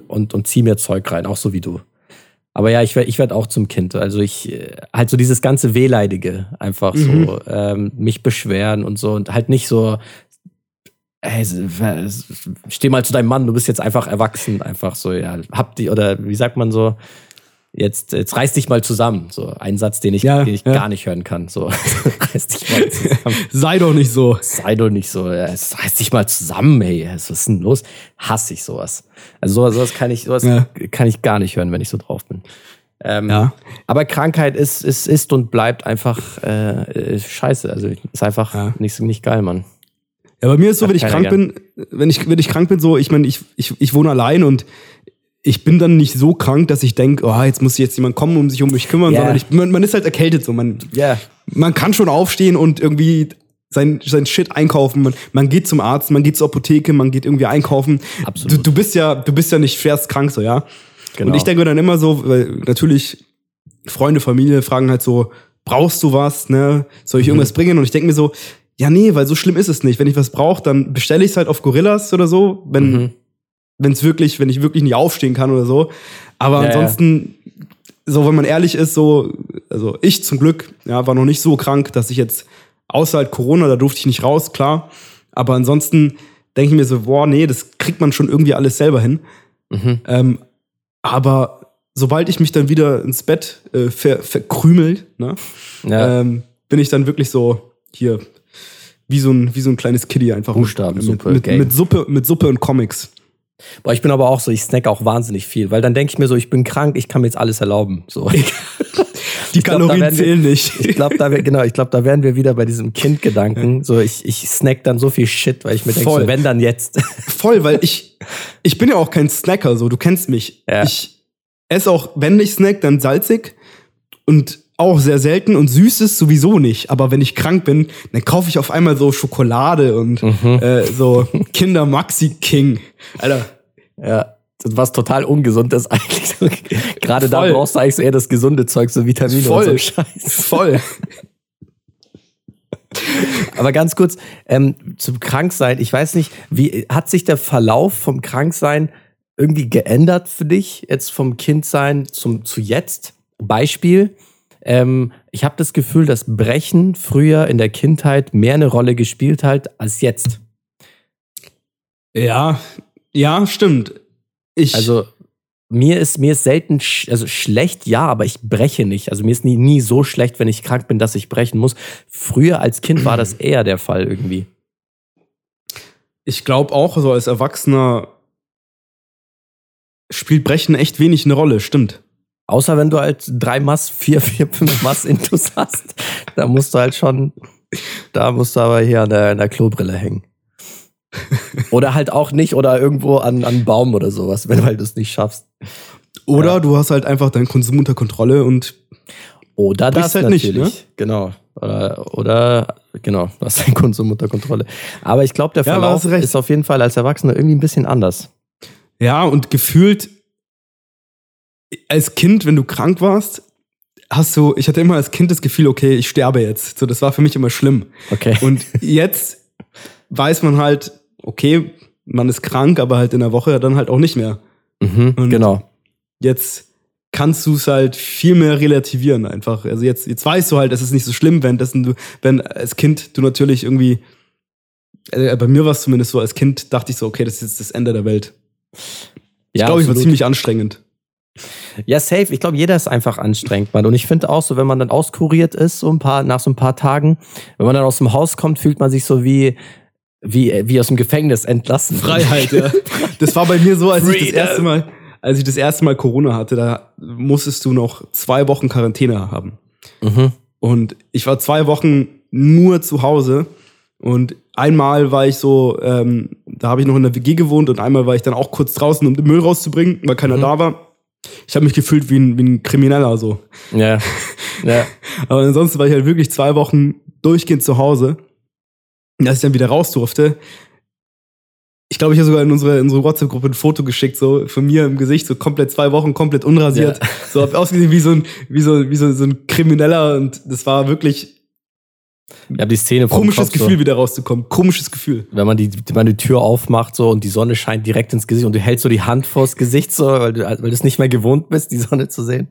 und, und ziehe mir Zeug rein, auch so wie du. Aber ja, ich werde ich werd auch zum Kind. Also ich, äh, halt so dieses ganze Wehleidige, einfach mhm. so, ähm, mich beschweren und so und halt nicht so, hey, steh mal zu deinem Mann, du bist jetzt einfach erwachsen, einfach so, ja, hab die, oder wie sagt man so, jetzt, jetzt reiß dich mal zusammen. So ein Satz, den ich, ja, den ich ja. gar nicht hören kann. So, *laughs* reiß dich mal zusammen. *laughs* Sei doch nicht so. Sei doch nicht so. Ja, reiß dich mal zusammen, ey. Was ist denn los? Hasse ich sowas. Also sowas, sowas kann ich, sowas ja. kann ich gar nicht hören, wenn ich so drauf bin. Ähm, ja. Aber Krankheit ist, ist, ist und bleibt einfach äh, scheiße. Also ist einfach ja. nicht, nicht geil, Mann. Ja, bei mir ist so, wenn ich krank gern. bin, wenn ich, wenn ich krank bin, so, ich meine, ich, ich, ich wohne allein und ich bin dann nicht so krank, dass ich denke, oh, jetzt muss jetzt jemand kommen, um sich um mich kümmern, yeah. sondern ich, man, man, ist halt erkältet so. Man, yeah. man kann schon aufstehen und irgendwie sein, sein Shit einkaufen. Man, man geht zum Arzt, man geht zur Apotheke, man geht irgendwie einkaufen. Absolut. Du, du bist ja, du bist ja nicht schwerst krank, so, ja. Genau. Und ich denke mir dann immer so, weil natürlich Freunde, Familie fragen halt so, brauchst du was, ne? Soll ich mhm. irgendwas bringen? Und ich denke mir so, ja, nee, weil so schlimm ist es nicht. Wenn ich was brauche, dann bestelle ich es halt auf Gorillas oder so. Wenn, mhm wenn es wirklich, wenn ich wirklich nicht aufstehen kann oder so. Aber ja, ansonsten, so wenn man ehrlich ist, so, also ich zum Glück, ja, war noch nicht so krank, dass ich jetzt außer halt Corona, da durfte ich nicht raus, klar. Aber ansonsten denke ich mir so, boah, nee, das kriegt man schon irgendwie alles selber hin. Mhm. Ähm, aber sobald ich mich dann wieder ins Bett äh, ver verkrümelt, ne, ja. ähm, bin ich dann wirklich so hier wie so ein, wie so ein kleines Kiddie einfach. Buchstaben, mit, mit, mit, Suppe, mit Suppe und Comics. Boah, ich bin aber auch so, ich snack auch wahnsinnig viel, weil dann denke ich mir so, ich bin krank, ich kann mir jetzt alles erlauben. So. *laughs* Die Kalorien glaub, zählen nicht. Ich glaube, da genau, ich glaube, da wären wir wieder bei diesem Kindgedanken. So, ich, ich snack dann so viel Shit, weil ich mir denke, so, wenn dann jetzt. *laughs* Voll, weil ich, ich bin ja auch kein Snacker, so, du kennst mich. Ja. Ich esse auch, wenn ich snack, dann salzig und auch sehr selten und süßes sowieso nicht. Aber wenn ich krank bin, dann kaufe ich auf einmal so Schokolade und mhm. äh, so *laughs* Kinder Maxi King. Alter. Ja. Was total ungesund ist eigentlich. *laughs* Gerade da brauchst du eigentlich so eher das gesunde Zeug, so Vitamine Voll. und so Scheiß. Voll. *laughs* Aber ganz kurz, ähm, zum Kranksein, ich weiß nicht, wie hat sich der Verlauf vom Kranksein irgendwie geändert für dich, jetzt vom Kindsein zum, zu jetzt? Beispiel, ähm, ich habe das Gefühl, dass Brechen früher in der Kindheit mehr eine Rolle gespielt hat als jetzt. Ja, ja, stimmt. Ich also mir ist mir ist selten sch also schlecht, ja, aber ich breche nicht. Also mir ist nie, nie so schlecht, wenn ich krank bin, dass ich brechen muss. Früher als Kind war das *clears throat* eher der Fall irgendwie. Ich glaube auch, so als Erwachsener spielt Brechen echt wenig eine Rolle, stimmt. Außer wenn du halt drei Mass, vier, vier, fünf Mass Intus *laughs* hast, da musst du halt schon, da musst du aber hier an der, an der Klobrille hängen. Oder halt auch nicht oder irgendwo an, an Baum oder sowas, wenn du halt das nicht schaffst. Oder ja. du hast halt einfach deinen Konsum unter Kontrolle und oder das halt natürlich. Nicht, ne? Genau. Oder, oder genau, du hast deinen Konsum unter Kontrolle. Aber ich glaube, der Verlauf ja, ist auf jeden Fall als Erwachsener irgendwie ein bisschen anders. Ja, und gefühlt als Kind, wenn du krank warst, hast du, ich hatte immer als Kind das Gefühl, okay, ich sterbe jetzt. So, das war für mich immer schlimm. Okay. Und jetzt weiß man halt, okay, man ist krank, aber halt in der Woche dann halt auch nicht mehr. Mhm, Und genau. Jetzt kannst du es halt viel mehr relativieren einfach. Also jetzt, jetzt weißt du halt, es ist nicht so schlimm, wenn das du, wenn als Kind du natürlich irgendwie, also bei mir war es zumindest so, als Kind dachte ich so, okay, das ist jetzt das Ende der Welt. Ich ja, glaube, ich war ziemlich anstrengend. Ja, safe. Ich glaube, jeder ist einfach anstrengend, Mann. Und ich finde auch so, wenn man dann auskuriert ist, so ein paar, nach so ein paar Tagen, wenn man dann aus dem Haus kommt, fühlt man sich so wie, wie, wie aus dem Gefängnis entlassen. Freiheit, ja. *laughs* Das war bei mir so, als Freedom. ich das erste Mal, als ich das erste Mal Corona hatte, da musstest du noch zwei Wochen Quarantäne haben. Mhm. Und ich war zwei Wochen nur zu Hause. Und einmal war ich so, ähm, da habe ich noch in der WG gewohnt und einmal war ich dann auch kurz draußen, um den Müll rauszubringen, weil keiner mhm. da war. Ich habe mich gefühlt wie ein, wie ein Krimineller so. Ja. *laughs* ja. Aber ansonsten war ich halt wirklich zwei Wochen durchgehend zu Hause. Und als ich dann wieder raus durfte, ich glaube, ich habe sogar in unsere, in unsere WhatsApp-Gruppe ein Foto geschickt, so von mir im Gesicht, so komplett zwei Wochen, komplett unrasiert. Ja. So hab ausgesehen wie so ein, wie so, wie so, so ein Krimineller und das war wirklich ja, die Szene vom Komisches Kopf, Gefühl, so. wieder rauszukommen. Komisches Gefühl. Wenn man die, wenn man die Tür aufmacht so und die Sonne scheint direkt ins Gesicht und du hältst so die Hand vors Gesicht so, weil du, weil du es nicht mehr gewohnt bist, die Sonne zu sehen.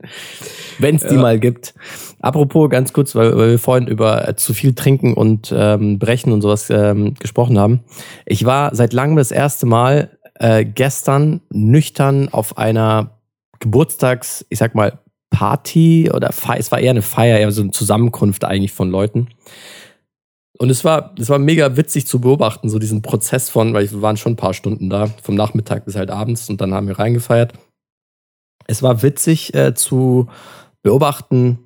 Wenn es die ja. mal gibt. Apropos ganz kurz, weil, weil wir vorhin über äh, zu viel trinken und ähm, brechen und sowas ähm, gesprochen haben. Ich war seit langem das erste Mal äh, gestern nüchtern auf einer Geburtstags, ich sag mal, Party oder Fe es war eher eine Feier, eher so eine Zusammenkunft eigentlich von Leuten. Und es war, es war mega witzig zu beobachten, so diesen Prozess von, weil wir waren schon ein paar Stunden da, vom Nachmittag bis halt abends und dann haben wir reingefeiert. Es war witzig äh, zu beobachten,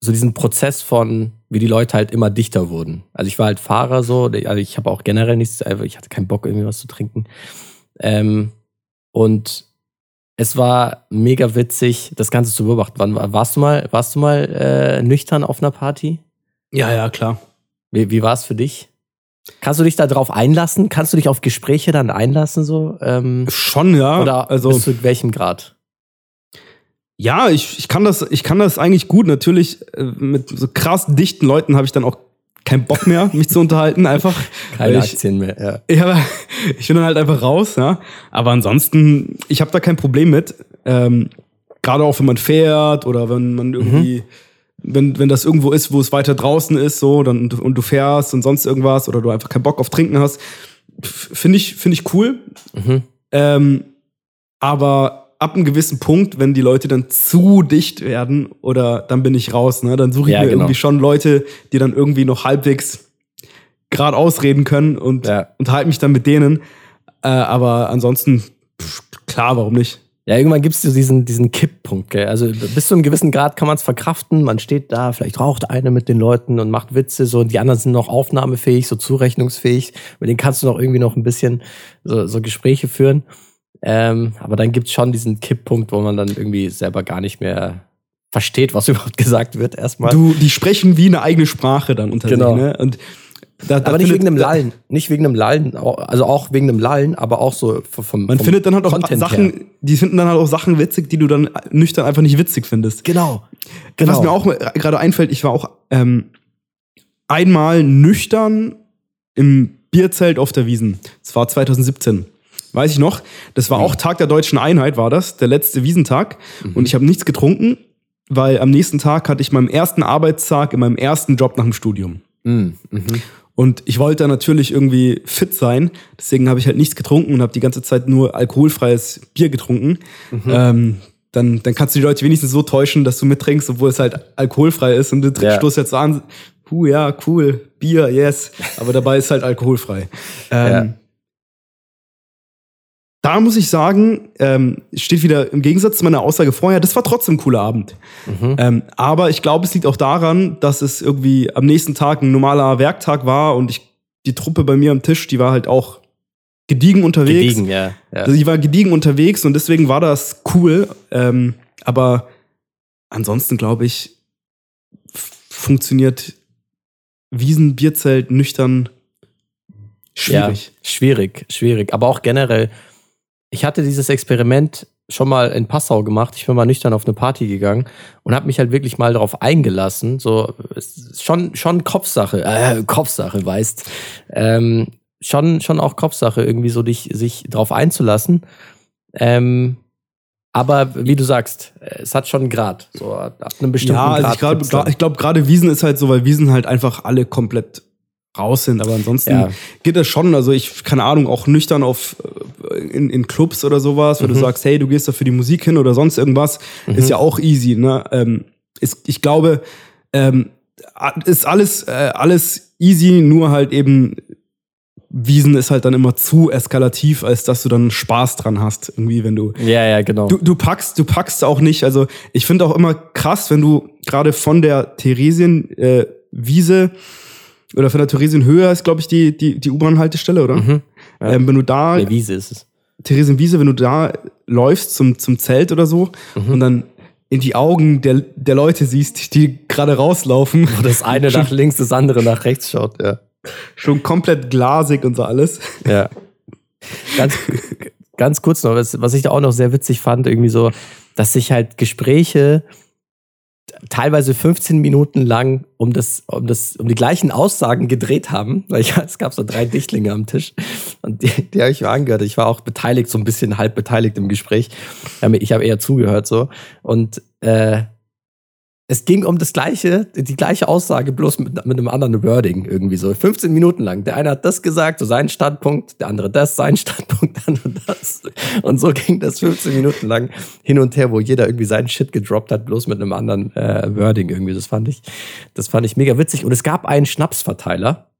so diesen Prozess von, wie die Leute halt immer dichter wurden. Also ich war halt Fahrer so, also ich habe auch generell nichts, ich hatte keinen Bock irgendwie was zu trinken. Ähm, und es war mega witzig, das Ganze zu beobachten. Wann, warst du mal, warst du mal äh, nüchtern auf einer Party? Ja, ja, klar. Wie, wie war es für dich? Kannst du dich da drauf einlassen? Kannst du dich auf Gespräche dann einlassen so? Ähm, Schon, ja. Oder also, bis zu welchem Grad? Ja, ich, ich kann das, ich kann das eigentlich gut. Natürlich äh, mit so krass dichten Leuten habe ich dann auch keinen Bock mehr, mich zu unterhalten, einfach. *laughs* Keine ich, Aktien mehr, ja. *laughs* Ja, ich bin dann halt einfach raus, ja. Aber ansonsten, ich habe da kein Problem mit. Ähm, Gerade auch wenn man fährt oder wenn man irgendwie, mhm. wenn, wenn das irgendwo ist, wo es weiter draußen ist, so, dann und du fährst und sonst irgendwas oder du einfach keinen Bock auf Trinken hast, finde ich, finde ich cool. Mhm. Ähm, aber ab einem gewissen Punkt, wenn die Leute dann zu dicht werden, oder dann bin ich raus, ne? Dann suche ich ja, mir genau. irgendwie schon Leute, die dann irgendwie noch halbwegs gerade ausreden können und ja. unterhalte mich dann mit denen. Äh, aber ansonsten, pff, klar, warum nicht? Ja, irgendwann gibt es diesen, diesen Kipppunkt, gell? Also bis zu einem gewissen Grad kann man es verkraften. Man steht da, vielleicht raucht einer mit den Leuten und macht Witze, so und die anderen sind noch aufnahmefähig, so zurechnungsfähig. Mit denen kannst du noch irgendwie noch ein bisschen so, so Gespräche führen. Ähm, aber dann gibt's schon diesen Kipppunkt, wo man dann irgendwie selber gar nicht mehr versteht, was *laughs* überhaupt gesagt wird, erstmal. Du, die sprechen wie eine eigene Sprache dann unter genau. sich, ne? Und da, da aber nicht wegen dem Lallen, nicht wegen dem Lallen, also auch wegen dem Lallen, aber auch so vom Man vom findet dann halt auch Content Sachen, her. die finden dann halt auch Sachen witzig, die du dann nüchtern einfach nicht witzig findest. Genau. genau. Was mir auch gerade einfällt, ich war auch ähm, einmal nüchtern im Bierzelt auf der Wiesen. Das war 2017 weiß ich noch. Das war mhm. auch Tag der deutschen Einheit, war das, der letzte Wiesentag. Mhm. Und ich habe nichts getrunken, weil am nächsten Tag hatte ich meinen ersten Arbeitstag in meinem ersten Job nach dem Studium. Mhm. mhm. Und ich wollte natürlich irgendwie fit sein, deswegen habe ich halt nichts getrunken und habe die ganze Zeit nur alkoholfreies Bier getrunken. Mhm. Ähm, dann, dann kannst du die Leute wenigstens so täuschen, dass du mittrinkst, obwohl es halt alkoholfrei ist und du ja. stoßt jetzt an, puh, ja, cool, Bier, yes, aber dabei ist halt alkoholfrei. Ähm, ja da muss ich sagen, ähm, steht wieder im Gegensatz zu meiner Aussage vorher, das war trotzdem ein cooler Abend. Mhm. Ähm, aber ich glaube, es liegt auch daran, dass es irgendwie am nächsten Tag ein normaler Werktag war und ich, die Truppe bei mir am Tisch, die war halt auch gediegen unterwegs. Gediegen, ja. ja. Die war gediegen unterwegs und deswegen war das cool. Ähm, aber ansonsten glaube ich, funktioniert Wiesen, Bierzelt, nüchtern schwierig. Ja, schwierig, schwierig. Aber auch generell ich hatte dieses Experiment schon mal in Passau gemacht. Ich bin mal nüchtern auf eine Party gegangen und habe mich halt wirklich mal darauf eingelassen. So schon schon Kopfsache, äh, Kopfsache, weißt. Ähm, schon schon auch Kopfsache irgendwie so dich sich darauf einzulassen. Ähm, aber wie du sagst, es hat schon einen Grad. So ab einem bestimmten ja, also Grad. Ich glaube, glaub, gerade Wiesen ist halt so, weil Wiesen halt einfach alle komplett raus sind. Aber ansonsten ja. geht das schon. Also ich, keine Ahnung, auch nüchtern auf äh, in, in Clubs oder sowas, wo mhm. du sagst, hey, du gehst da für die Musik hin oder sonst irgendwas, mhm. ist ja auch easy. Ne? Ähm, ist, ich glaube, ähm, ist alles, äh, alles easy, nur halt eben Wiesen ist halt dann immer zu eskalativ, als dass du dann Spaß dran hast, irgendwie, wenn du. Ja, ja, genau. Du, du packst, du packst auch nicht. Also ich finde auch immer krass, wenn du gerade von der Theresienwiese äh, oder von der Theresienhöhe ist, glaube ich, die, die, die U-Bahn-Haltestelle, oder? Mhm, ja. ähm, wenn du da. Nee, Wiese ist es. Theresienwiese, wenn du da läufst zum, zum Zelt oder so mhm. und dann in die Augen der, der Leute siehst, die gerade rauslaufen. Wo das eine *laughs* nach links, das andere nach rechts schaut, ja. Schon komplett glasig und so alles. Ja. Ganz, *laughs* ganz kurz noch, was, was ich da auch noch sehr witzig fand, irgendwie so, dass sich halt Gespräche teilweise 15 Minuten lang um das, um das, um die gleichen Aussagen gedreht haben, weil ich, *laughs* es gab so drei Dichtlinge am Tisch und die, die habe ich mir angehört. Ich war auch beteiligt, so ein bisschen halb beteiligt im Gespräch. Ich habe eher zugehört so und äh, es ging um das gleiche, die gleiche Aussage, bloß mit, mit einem anderen Wording irgendwie so. 15 Minuten lang. Der eine hat das gesagt, so sein Standpunkt, der andere das, sein *laughs* Standpunkt, dann und das. Und so ging das 15 Minuten lang hin und her, wo jeder irgendwie seinen Shit gedroppt hat, bloß mit einem anderen äh, Wording irgendwie. Das fand ich, das fand ich mega witzig. Und es gab einen Schnapsverteiler.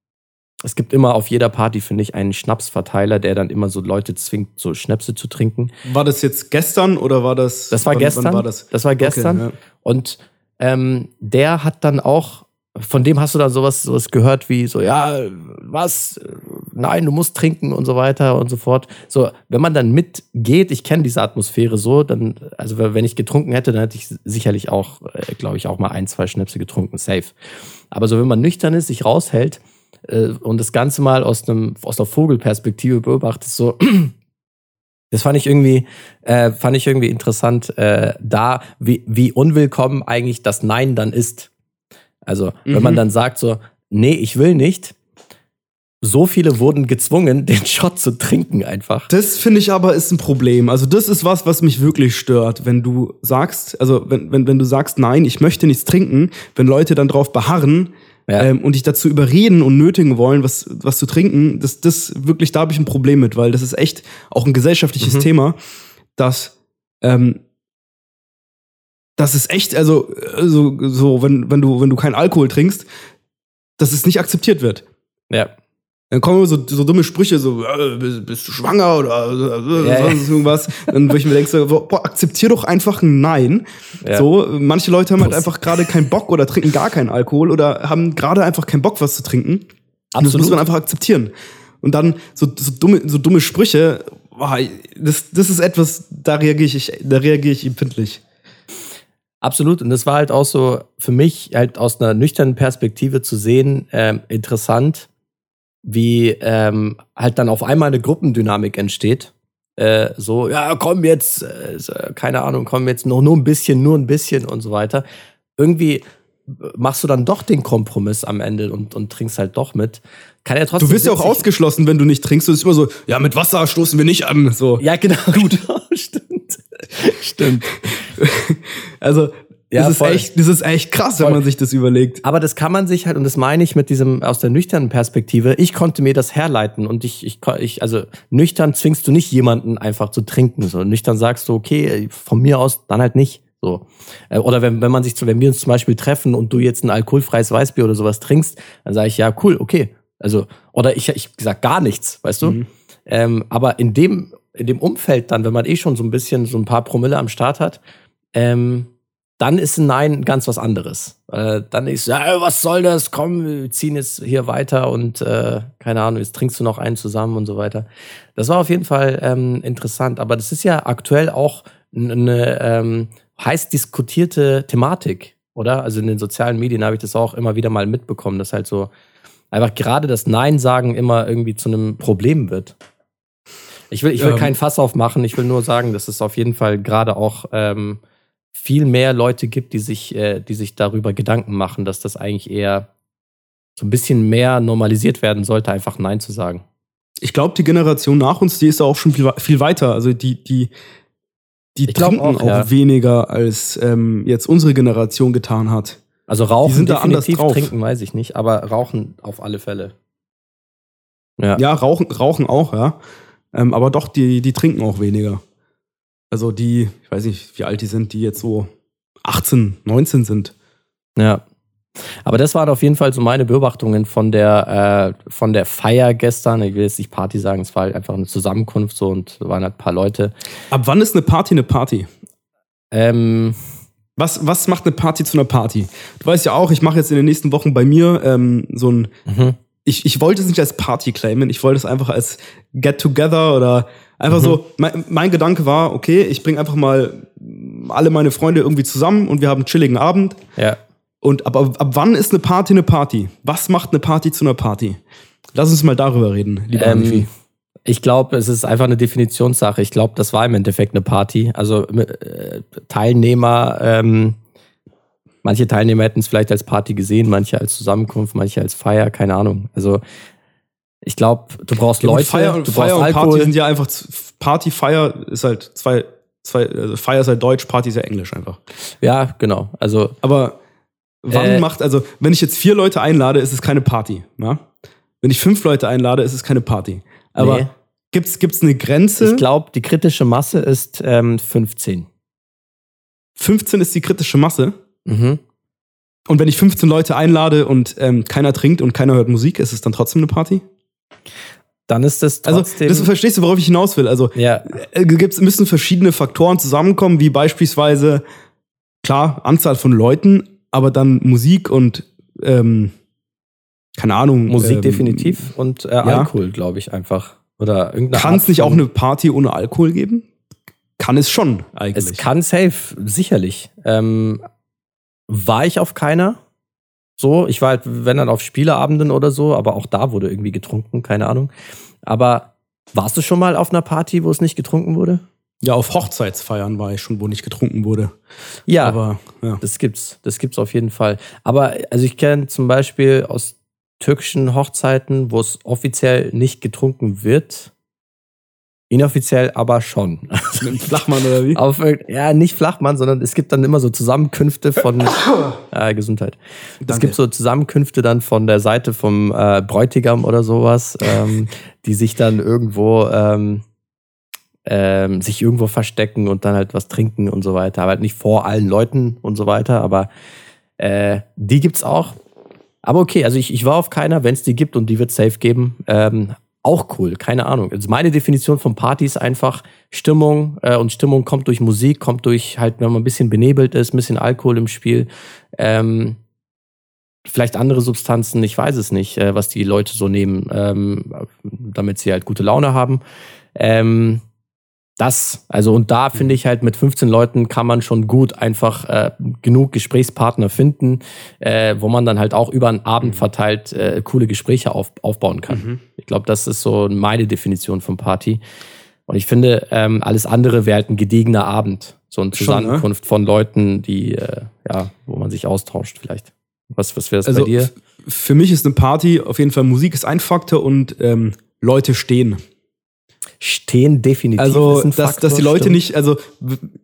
Es gibt immer auf jeder Party, finde ich, einen Schnapsverteiler, der dann immer so Leute zwingt, so Schnäpse zu trinken. War das jetzt gestern oder war das? Das war wann, gestern. Wann war das? das war gestern. Okay, ja. Und ähm, der hat dann auch, von dem hast du dann sowas, sowas gehört wie so, ja, was? Nein, du musst trinken und so weiter und so fort. So, wenn man dann mitgeht, ich kenne diese Atmosphäre so, dann, also wenn ich getrunken hätte, dann hätte ich sicherlich auch, äh, glaube ich, auch mal ein, zwei Schnäpse getrunken, safe. Aber so, wenn man nüchtern ist, sich raushält äh, und das Ganze mal aus einem, aus der Vogelperspektive beobachtet, so, das fand ich irgendwie, äh, fand ich irgendwie interessant, äh, da, wie, wie unwillkommen eigentlich das Nein dann ist. Also, mhm. wenn man mhm. dann sagt so, nee, ich will nicht, so viele wurden gezwungen, *laughs* den Shot zu trinken einfach. Das finde ich aber ist ein Problem. Also das ist was, was mich wirklich stört, wenn du sagst, also wenn, wenn, wenn du sagst, nein, ich möchte nichts trinken, wenn Leute dann drauf beharren, ja. ähm, und dich dazu überreden und nötigen wollen, was, was zu trinken, das, das wirklich, da habe ich ein Problem mit, weil das ist echt auch ein gesellschaftliches mhm. Thema, dass ähm, das ist echt, also, also so, wenn, wenn du, wenn du keinen Alkohol trinkst, dass es nicht akzeptiert wird. Ja. Dann kommen so, so dumme Sprüche, so, äh, bist, bist, du schwanger oder äh, ja, sonst ja. irgendwas. Dann wo ich mir denke, so, boah, akzeptier doch einfach ein Nein. Ja. So, manche Leute haben halt einfach gerade keinen Bock oder trinken gar keinen Alkohol oder haben gerade einfach keinen Bock, was zu trinken. Absolut. Das muss man einfach akzeptieren. Und dann so, so dumme, so dumme Sprüche, boah, das, das ist etwas, da reagiere ich, da reagiere ich empfindlich. Absolut. Und das war halt auch so für mich halt aus einer nüchternen Perspektive zu sehen, ähm, interessant, wie ähm, halt dann auf einmal eine Gruppendynamik entsteht. Äh, so, ja, komm jetzt, äh, keine Ahnung, komm jetzt noch nur ein bisschen, nur ein bisschen und so weiter. Irgendwie machst du dann doch den Kompromiss am Ende und, und trinkst halt doch mit. Kann ja trotzdem. Du wirst ja auch ausgeschlossen, wenn du nicht trinkst. Du bist immer so, ja, mit Wasser stoßen wir nicht an. So. Ja, genau. Gut. *laughs* Stimmt. Stimmt. also, ja, das, ist echt, das ist echt krass, voll. wenn man sich das überlegt. Aber das kann man sich halt, und das meine ich mit diesem, aus der nüchternen Perspektive, ich konnte mir das herleiten und ich, ich, ich also nüchtern zwingst du nicht jemanden einfach zu trinken. So nüchtern sagst du, okay, von mir aus dann halt nicht. So. Äh, oder wenn, wenn man sich, wenn wir uns zum Beispiel treffen und du jetzt ein alkoholfreies Weißbier oder sowas trinkst, dann sage ich, ja, cool, okay. Also, oder ich, ich sag gar nichts, weißt du? Mhm. Ähm, aber in dem, in dem Umfeld dann, wenn man eh schon so ein bisschen so ein paar Promille am Start hat, ähm, dann ist ein Nein ganz was anderes. Äh, dann ist, ja, was soll das? Komm, wir ziehen jetzt hier weiter und äh, keine Ahnung, jetzt trinkst du noch einen zusammen und so weiter. Das war auf jeden Fall ähm, interessant. Aber das ist ja aktuell auch eine ähm, heiß diskutierte Thematik, oder? Also in den sozialen Medien habe ich das auch immer wieder mal mitbekommen, dass halt so einfach gerade das Nein sagen immer irgendwie zu einem Problem wird. Ich will, ich will ähm. keinen Fass aufmachen, ich will nur sagen, dass es auf jeden Fall gerade auch ähm, viel mehr Leute gibt, die sich, äh, die sich darüber Gedanken machen, dass das eigentlich eher so ein bisschen mehr normalisiert werden sollte, einfach Nein zu sagen. Ich glaube, die Generation nach uns, die ist auch schon viel, viel weiter. Also die, die, die ich trinken auch, auch ja. weniger, als ähm, jetzt unsere Generation getan hat. Also rauchen die sind definitiv, da anders drauf. trinken weiß ich nicht, aber rauchen auf alle Fälle. Ja, ja rauchen, rauchen auch, ja. Ähm, aber doch, die, die trinken auch weniger. Also die, ich weiß nicht, wie alt die sind, die jetzt so 18, 19 sind. Ja. Aber das waren auf jeden Fall so meine Beobachtungen von der, äh, von der Feier gestern. Ich will jetzt nicht Party sagen, es war halt einfach eine Zusammenkunft so und waren halt ein paar Leute. Ab wann ist eine Party eine Party? Ähm, was, was macht eine Party zu einer Party? Du weißt ja auch, ich mache jetzt in den nächsten Wochen bei mir ähm, so ein. Mhm. Ich, ich wollte es nicht als Party claimen, ich wollte es einfach als Get-Together oder einfach mhm. so. Mein, mein Gedanke war, okay, ich bringe einfach mal alle meine Freunde irgendwie zusammen und wir haben einen chilligen Abend. Ja. Und ab, ab, ab wann ist eine Party eine Party? Was macht eine Party zu einer Party? Lass uns mal darüber reden, lieber ähm, Ich glaube, es ist einfach eine Definitionssache. Ich glaube, das war im Endeffekt eine Party. Also äh, Teilnehmer, ähm, manche Teilnehmer hätten es vielleicht als Party gesehen, manche als Zusammenkunft, manche als Feier, keine Ahnung. Also ich glaube, du brauchst Leute, Feier, du Feier brauchst und Alkohol. Party sind ja einfach Party, Feier ist halt zwei, zwei also Feier ist halt Deutsch, Party ist ja Englisch einfach. Ja, genau. Also, aber Wann äh, macht, also, wenn ich jetzt vier Leute einlade, ist es keine Party. Ja? Wenn ich fünf Leute einlade, ist es keine Party. Aber nee. gibt's, gibt's eine Grenze? Ich glaube, die kritische Masse ist ähm, 15. 15 ist die kritische Masse? Mhm. Und wenn ich 15 Leute einlade und ähm, keiner trinkt und keiner hört Musik, ist es dann trotzdem eine Party? Dann ist das trotzdem. Also, das verstehst du, worauf ich hinaus will. Also, ja. Äh, gibt's, müssen verschiedene Faktoren zusammenkommen, wie beispielsweise, klar, Anzahl von Leuten, aber dann Musik und ähm, keine Ahnung. Musik ähm, definitiv und äh, ja. Alkohol, glaube ich, einfach. Oder irgendeine Kann es nicht auch eine Party ohne Alkohol geben? Kann es schon eigentlich. Es kann safe, sicherlich. Ähm, war ich auf keiner. So, ich war halt, wenn dann auf Spieleabenden oder so, aber auch da wurde irgendwie getrunken, keine Ahnung. Aber warst du schon mal auf einer Party, wo es nicht getrunken wurde? Ja, auf Hochzeitsfeiern war ich schon, wo nicht getrunken wurde. Ja, aber ja. das gibt's, das gibt's auf jeden Fall. Aber also ich kenne zum Beispiel aus türkischen Hochzeiten, wo es offiziell nicht getrunken wird, Inoffiziell aber schon. *laughs* Mit einem Flachmann oder wie? Auf, ja, nicht Flachmann, sondern es gibt dann immer so Zusammenkünfte von *coughs* äh, Gesundheit. Danke. Es gibt so Zusammenkünfte dann von der Seite vom äh, Bräutigam oder sowas, ähm, die sich dann irgendwo ähm, ähm, sich irgendwo verstecken und dann halt was trinken und so weiter. Aber halt nicht vor allen Leuten und so weiter. Aber äh, die gibt's auch. Aber okay, also ich, ich war auf keiner, wenn es die gibt und die wird safe geben. Ähm, auch cool, keine Ahnung. Also meine Definition von Party ist einfach Stimmung äh, und Stimmung kommt durch Musik, kommt durch halt, wenn man ein bisschen benebelt ist, ein bisschen Alkohol im Spiel. Ähm, vielleicht andere Substanzen, ich weiß es nicht, äh, was die Leute so nehmen, ähm, damit sie halt gute Laune haben. Ähm, das, also und da finde ich halt mit 15 Leuten kann man schon gut einfach äh, genug Gesprächspartner finden, äh, wo man dann halt auch über einen Abend mhm. verteilt äh, coole Gespräche auf, aufbauen kann. Mhm. Ich glaube, das ist so meine Definition von Party. Und ich finde, ähm, alles andere wäre halt ein gediegener Abend. So eine Zusammenkunft schon, ne? von Leuten, die, äh, ja, wo man sich austauscht vielleicht. Was, was wäre das also, bei dir? Für mich ist eine Party auf jeden Fall Musik ist ein Faktor und ähm, Leute stehen. Stehen definitiv. Also, dass, Faktor, dass die Leute stimmt. nicht, also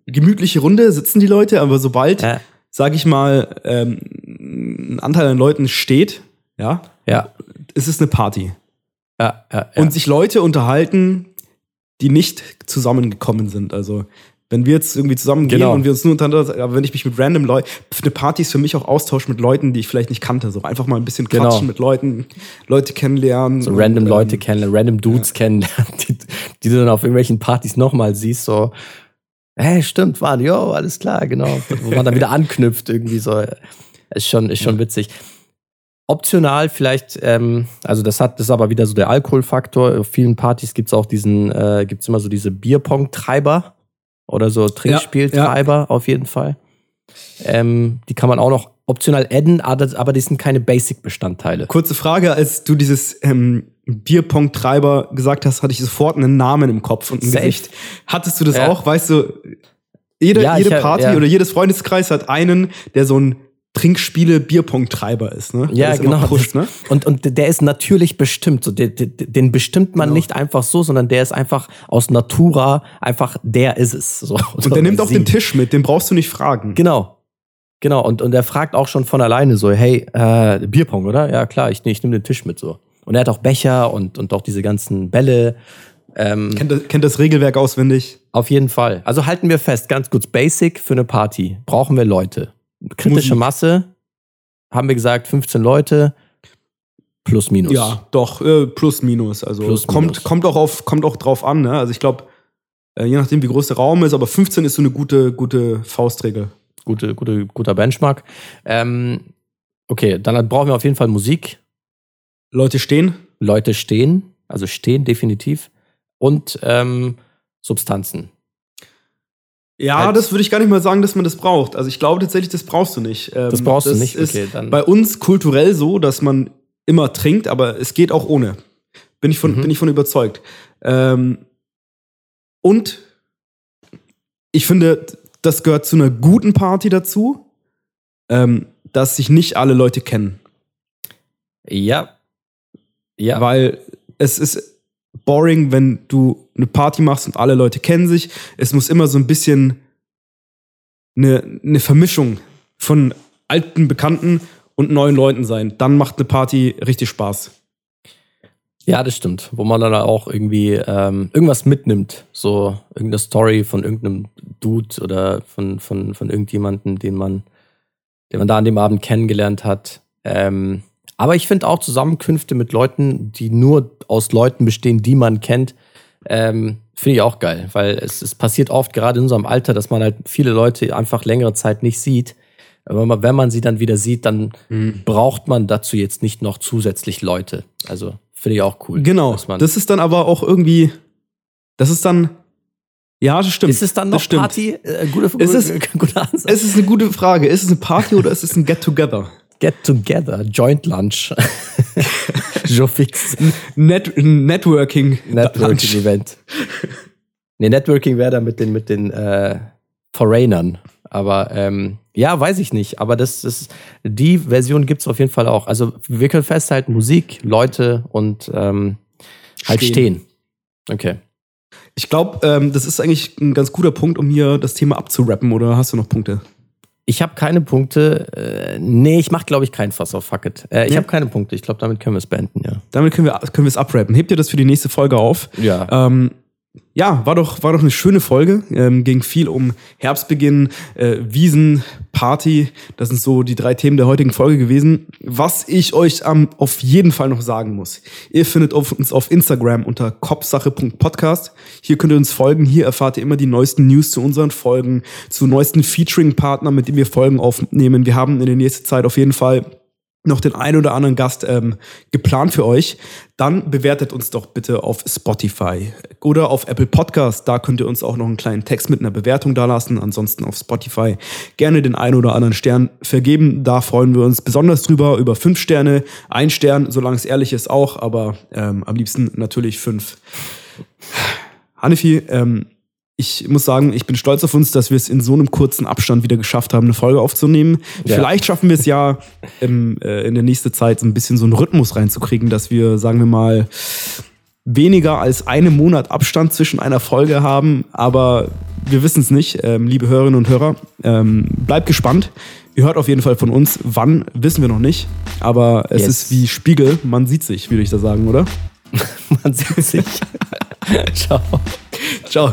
gemütliche Runde sitzen die Leute, aber sobald, ja. sag ich mal, ähm, ein Anteil an Leuten steht, ja, ja. ist es eine Party. Ja, ja, ja. Und sich Leute unterhalten, die nicht zusammengekommen sind. Also wenn wir jetzt irgendwie zusammen gehen genau. und wir uns nur untereinander, aber wenn ich mich mit random Leuten, eine Party ist für mich auch Austausch mit Leuten, die ich vielleicht nicht kannte. So einfach mal ein bisschen quatschen genau. mit Leuten, Leute kennenlernen. So und, random ähm, Leute kennenlernen, random Dudes ja. kennenlernen, *laughs* die, die du dann auf irgendwelchen Partys nochmal siehst, so, hey, stimmt, waren, jo, alles klar, genau. Wo man dann wieder *laughs* anknüpft, irgendwie so. Ist schon, ist schon ja. witzig. Optional vielleicht, ähm, also das hat, das ist aber wieder so der Alkoholfaktor. Auf vielen Partys gibt's auch diesen, äh, gibt's immer so diese Bierpong-Treiber oder so Trinkspieltreiber ja, ja. auf jeden Fall. Ähm, die kann man auch noch optional adden, aber die sind keine Basic-Bestandteile. Kurze Frage, als du dieses ähm, Bierpong-Treiber gesagt hast, hatte ich sofort einen Namen im Kopf und ein Safe. Gesicht. Hattest du das ja. auch? Weißt du, jede, ja, jede Party oder jedes Freundeskreis hat einen, der so ein Trinkspiele Bierpong-Treiber ist, ne? Ja, genau. Pusht, ne? Und, und der ist natürlich bestimmt. So, den, den bestimmt man genau. nicht einfach so, sondern der ist einfach aus Natura, einfach der ist es. So, und der *laughs* nimmt auch den Tisch mit, den brauchst du nicht fragen. Genau. Genau, und, und er fragt auch schon von alleine so, hey, äh, Bierpong, oder? Ja, klar, ich, ich nehme den Tisch mit so. Und er hat auch Becher und, und auch diese ganzen Bälle. Ähm, kennt, das, kennt das Regelwerk auswendig? Auf jeden Fall. Also halten wir fest, ganz kurz, Basic für eine Party. Brauchen wir Leute kritische Musik. Masse, haben wir gesagt, 15 Leute. Plus minus. Ja, doch, äh, plus minus. Also plus, kommt, minus. kommt, auch auf, kommt auch drauf an, ne? Also ich glaube, äh, je nachdem, wie groß der Raum ist, aber 15 ist so eine gute, gute Faustregel. Gute, gute, guter Benchmark. Ähm, okay, dann brauchen wir auf jeden Fall Musik. Leute stehen. Leute stehen, also stehen definitiv. Und ähm, Substanzen. Ja, halt. das würde ich gar nicht mal sagen, dass man das braucht. Also ich glaube tatsächlich, das brauchst du nicht. Ähm, das brauchst das du nicht. Okay, dann. bei uns kulturell so, dass man immer trinkt, aber es geht auch ohne. Bin ich von, mhm. bin ich von überzeugt. Ähm, und ich finde, das gehört zu einer guten Party dazu, ähm, dass sich nicht alle Leute kennen. Ja. Ja. Weil es ist boring, wenn du eine Party machst und alle Leute kennen sich. Es muss immer so ein bisschen eine, eine Vermischung von alten Bekannten und neuen Leuten sein. Dann macht eine Party richtig Spaß. Ja, das stimmt. Wo man dann auch irgendwie ähm, irgendwas mitnimmt. So irgendeine Story von irgendeinem Dude oder von, von, von irgendjemandem, den man, den man da an dem Abend kennengelernt hat. Ähm, aber ich finde auch Zusammenkünfte mit Leuten, die nur aus Leuten bestehen, die man kennt, ähm, finde ich auch geil. Weil es, es passiert oft, gerade in unserem Alter, dass man halt viele Leute einfach längere Zeit nicht sieht. Aber wenn man sie dann wieder sieht, dann mhm. braucht man dazu jetzt nicht noch zusätzlich Leute. Also finde ich auch cool. Genau. Das ist dann aber auch irgendwie, das ist dann, ja, das stimmt. Ist es dann noch Party? Äh, gute, ist es, *laughs* gute Ansatz. Es ist eine gute Frage. Ist es eine Party oder ist es ein Get-Together? Get-Together, Joint Lunch. *laughs* so fix. Net Networking. Networking-Event. Nee, Networking wäre da mit den, mit den äh, Foreignern. Aber ähm, ja, weiß ich nicht. Aber das ist die Version gibt es auf jeden Fall auch. Also wir können festhalten, Musik, Leute und ähm, halt stehen. stehen. Okay. Ich glaube, ähm, das ist eigentlich ein ganz guter Punkt, um hier das Thema abzurappen. Oder hast du noch Punkte? Ich habe keine Punkte. Äh, nee, ich mache, glaube ich, keinen Fass auf Fuck it. Äh, ich nee. habe keine Punkte. Ich glaube, damit können wir es beenden, ja. Damit können wir können wir es abrappen. Hebt ihr das für die nächste Folge auf? Ja. Ähm, ja, war doch, war doch eine schöne Folge. Ähm, ging viel um Herbstbeginn, äh, Wiesen, Party. Das sind so die drei Themen der heutigen Folge gewesen. Was ich euch ähm, auf jeden Fall noch sagen muss. Ihr findet uns auf Instagram unter kopfsache.podcast. Hier könnt ihr uns folgen. Hier erfahrt ihr immer die neuesten News zu unseren Folgen, zu neuesten Featuring-Partnern, mit denen wir Folgen aufnehmen. Wir haben in der nächsten Zeit auf jeden Fall noch den ein oder anderen Gast ähm, geplant für euch, dann bewertet uns doch bitte auf Spotify oder auf Apple Podcast. Da könnt ihr uns auch noch einen kleinen Text mit einer Bewertung dalassen. Ansonsten auf Spotify gerne den ein oder anderen Stern vergeben. Da freuen wir uns besonders drüber. Über fünf Sterne, ein Stern, solange es ehrlich ist auch, aber ähm, am liebsten natürlich fünf. Hannefi, ähm, ich muss sagen, ich bin stolz auf uns, dass wir es in so einem kurzen Abstand wieder geschafft haben, eine Folge aufzunehmen. Ja. Vielleicht schaffen wir es ja im, äh, in der nächsten Zeit so ein bisschen so einen Rhythmus reinzukriegen, dass wir, sagen wir mal, weniger als einen Monat Abstand zwischen einer Folge haben. Aber wir wissen es nicht, ähm, liebe Hörerinnen und Hörer. Ähm, bleibt gespannt. Ihr hört auf jeden Fall von uns. Wann, wissen wir noch nicht. Aber es yes. ist wie Spiegel. Man sieht sich, würde ich da sagen, oder? *laughs* Man sieht sich. *laughs* Ciao. Ciao.